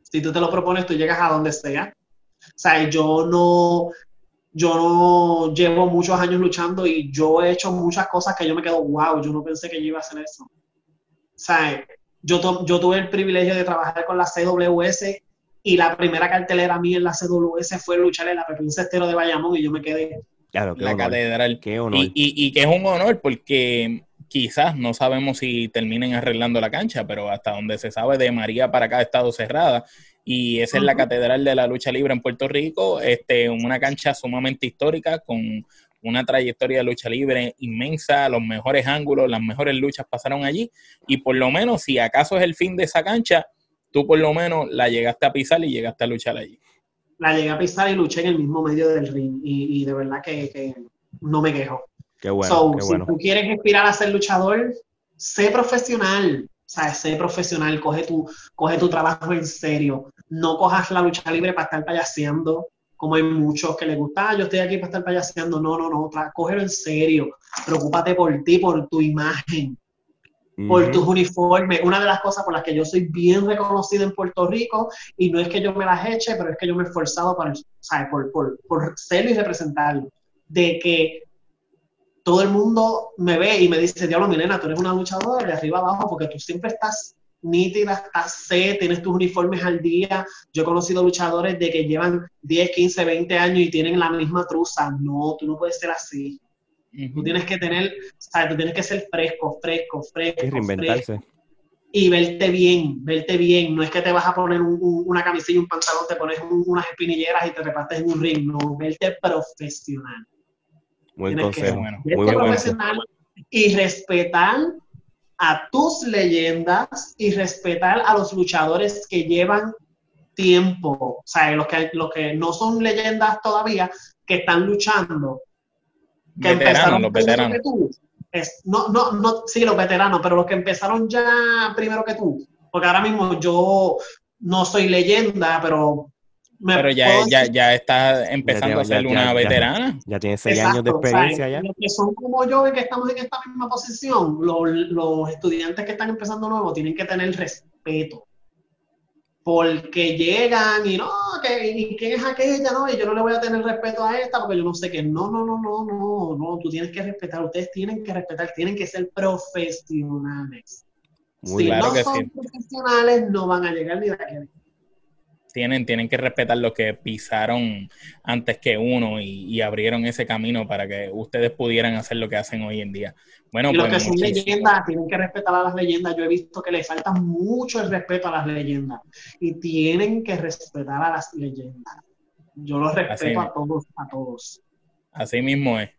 Si tú te lo propones, tú llegas a donde sea. O sea, yo no, yo no llevo muchos años luchando y yo he hecho muchas cosas que yo me quedo, wow, yo no pensé que yo iba a hacer eso. O sea, yo, yo tuve el privilegio de trabajar con la CWS y la primera cartelera mía en la CWS fue luchar en la Pepín Cestero de Bayamón y yo me quedé, la catedral. Y, que es un honor porque quizás no sabemos si terminen arreglando la cancha, pero hasta donde se sabe de María para acá ha estado cerrada. Y esa es la catedral de la lucha libre en Puerto Rico, este, una cancha sumamente histórica con una trayectoria de lucha libre inmensa, los mejores ángulos, las mejores luchas pasaron allí. Y por lo menos, si acaso es el fin de esa cancha, tú por lo menos la llegaste a pisar y llegaste a luchar allí la llegué a pisar y luché en el mismo medio del ring. Y, de verdad que, no me quejo. Qué bueno, qué si tú quieres inspirar a ser luchador, sé profesional. O sea, sé profesional, coge tu, coge tu trabajo en serio. No cojas la lucha libre para estar payaseando, como hay muchos que les gusta, ah, yo estoy aquí para estar payaseando. No, no, no, cógelo en serio. Preocúpate por ti, por tu imagen por tus uniformes. Una de las cosas por las que yo soy bien reconocida en Puerto Rico, y no es que yo me las eche, pero es que yo me he esforzado para, Por, por, por serlo y representarlo, de que todo el mundo me ve y me dice, diablo, Milena, tú eres una luchadora de arriba abajo, porque tú siempre estás nítida, estás C, tienes tus uniformes al día. Yo he conocido luchadores de que llevan 10, 15, 20 años y tienen la misma truza. No, tú no puedes ser así. Tú tienes que tener, ¿sabes? Tú tienes que ser fresco, fresco, fresco. Y reinventarse. y verte bien, verte bien. No es que te vas a poner una camisilla y un pantalón, te pones unas espinilleras y te repartes en un ring. No, verte profesional. Buen consejo. bueno. Muy profesional y respetar a tus leyendas y respetar a los luchadores que llevan tiempo, o sea, los que, los que no son leyendas todavía, que están luchando que veteranos, los veteranos. es, no, no, no, sí, los veteranos, pero los que empezaron ya primero que tú, porque ahora mismo yo no soy leyenda, pero pero ya, ya, ya está empezando a ser una veterana. Ya, tiene seis años de experiencia ya. que son como yo y que estamos en esta misma posición, los, los estudiantes que están empezando nuevo tienen que tener respeto. Porque llegan y no, que, y quién es aquella, no, y yo no le voy a tener respeto a esta porque yo no sé qué. No, no, no, no, no, no, tú tienes que respetar, ustedes tienen que respetar, tienen que ser profesionales. si no son profesionales, no van a llegar ni a tienen, tienen que respetar lo que pisaron antes que uno y, abrieron ese camino para que ustedes pudieran hacer lo que hacen hoy en día. Bueno, y los pues, que son leyendas tienen que respetar a las leyendas. Yo he visto que les falta mucho el respeto a las leyendas y tienen que respetar a las leyendas. Yo los respeto a todos, a todos. Así mismo es.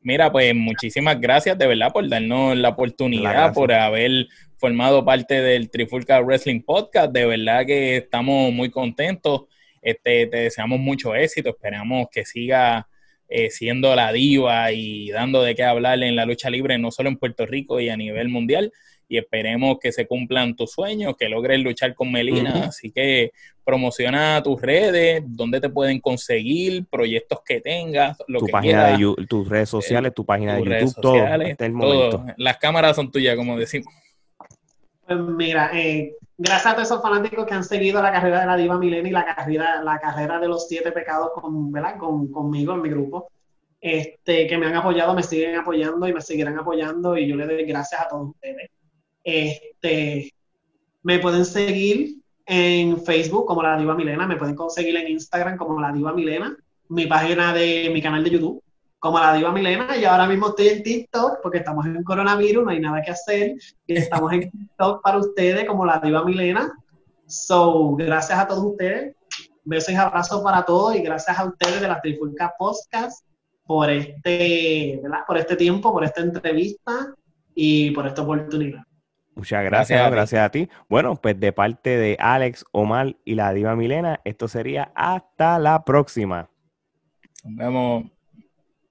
Mira, pues muchísimas gracias de verdad por darnos la oportunidad, por haber formado parte del Trifulca Wrestling Podcast. De verdad que estamos muy contentos. Este, te deseamos mucho éxito. Esperamos que siga eh, siendo la diva y dando de qué hablar en la lucha libre, no solo en Puerto Rico y a nivel mundial. Y esperemos que se cumplan tus sueños, que logres luchar con Melina. Así que promociona tus redes, dónde te pueden conseguir, proyectos que tengas, lo tu página de tus redes sociales, tu página de YouTube, todo, todo. Las cámaras son tuyas, como decimos. Pues mira, eh, gracias a todos esos fanáticos que han seguido la carrera de la Diva Milena y la carrera, la carrera de los siete pecados con, ¿verdad? Con, conmigo en mi grupo, este, que me han apoyado, me siguen apoyando y me seguirán apoyando y yo le doy gracias a todos ustedes. Este, me pueden seguir en Facebook como la Diva Milena, me pueden conseguir en Instagram como la Diva Milena, mi página de mi canal de YouTube como la diva Milena, y ahora mismo estoy en TikTok porque estamos en coronavirus, no hay nada que hacer, y estamos en TikTok para ustedes como la diva Milena. So, gracias a todos ustedes, besos y abrazos para todos, y gracias a ustedes de la Trifulca Podcast por este, ¿verdad? por este tiempo, por esta entrevista y por esta oportunidad. Muchas gracias, gracias a, ti. Bueno, pues de parte de Alex, Omar y la diva Milena, esto sería hasta la próxima. Nos vemos.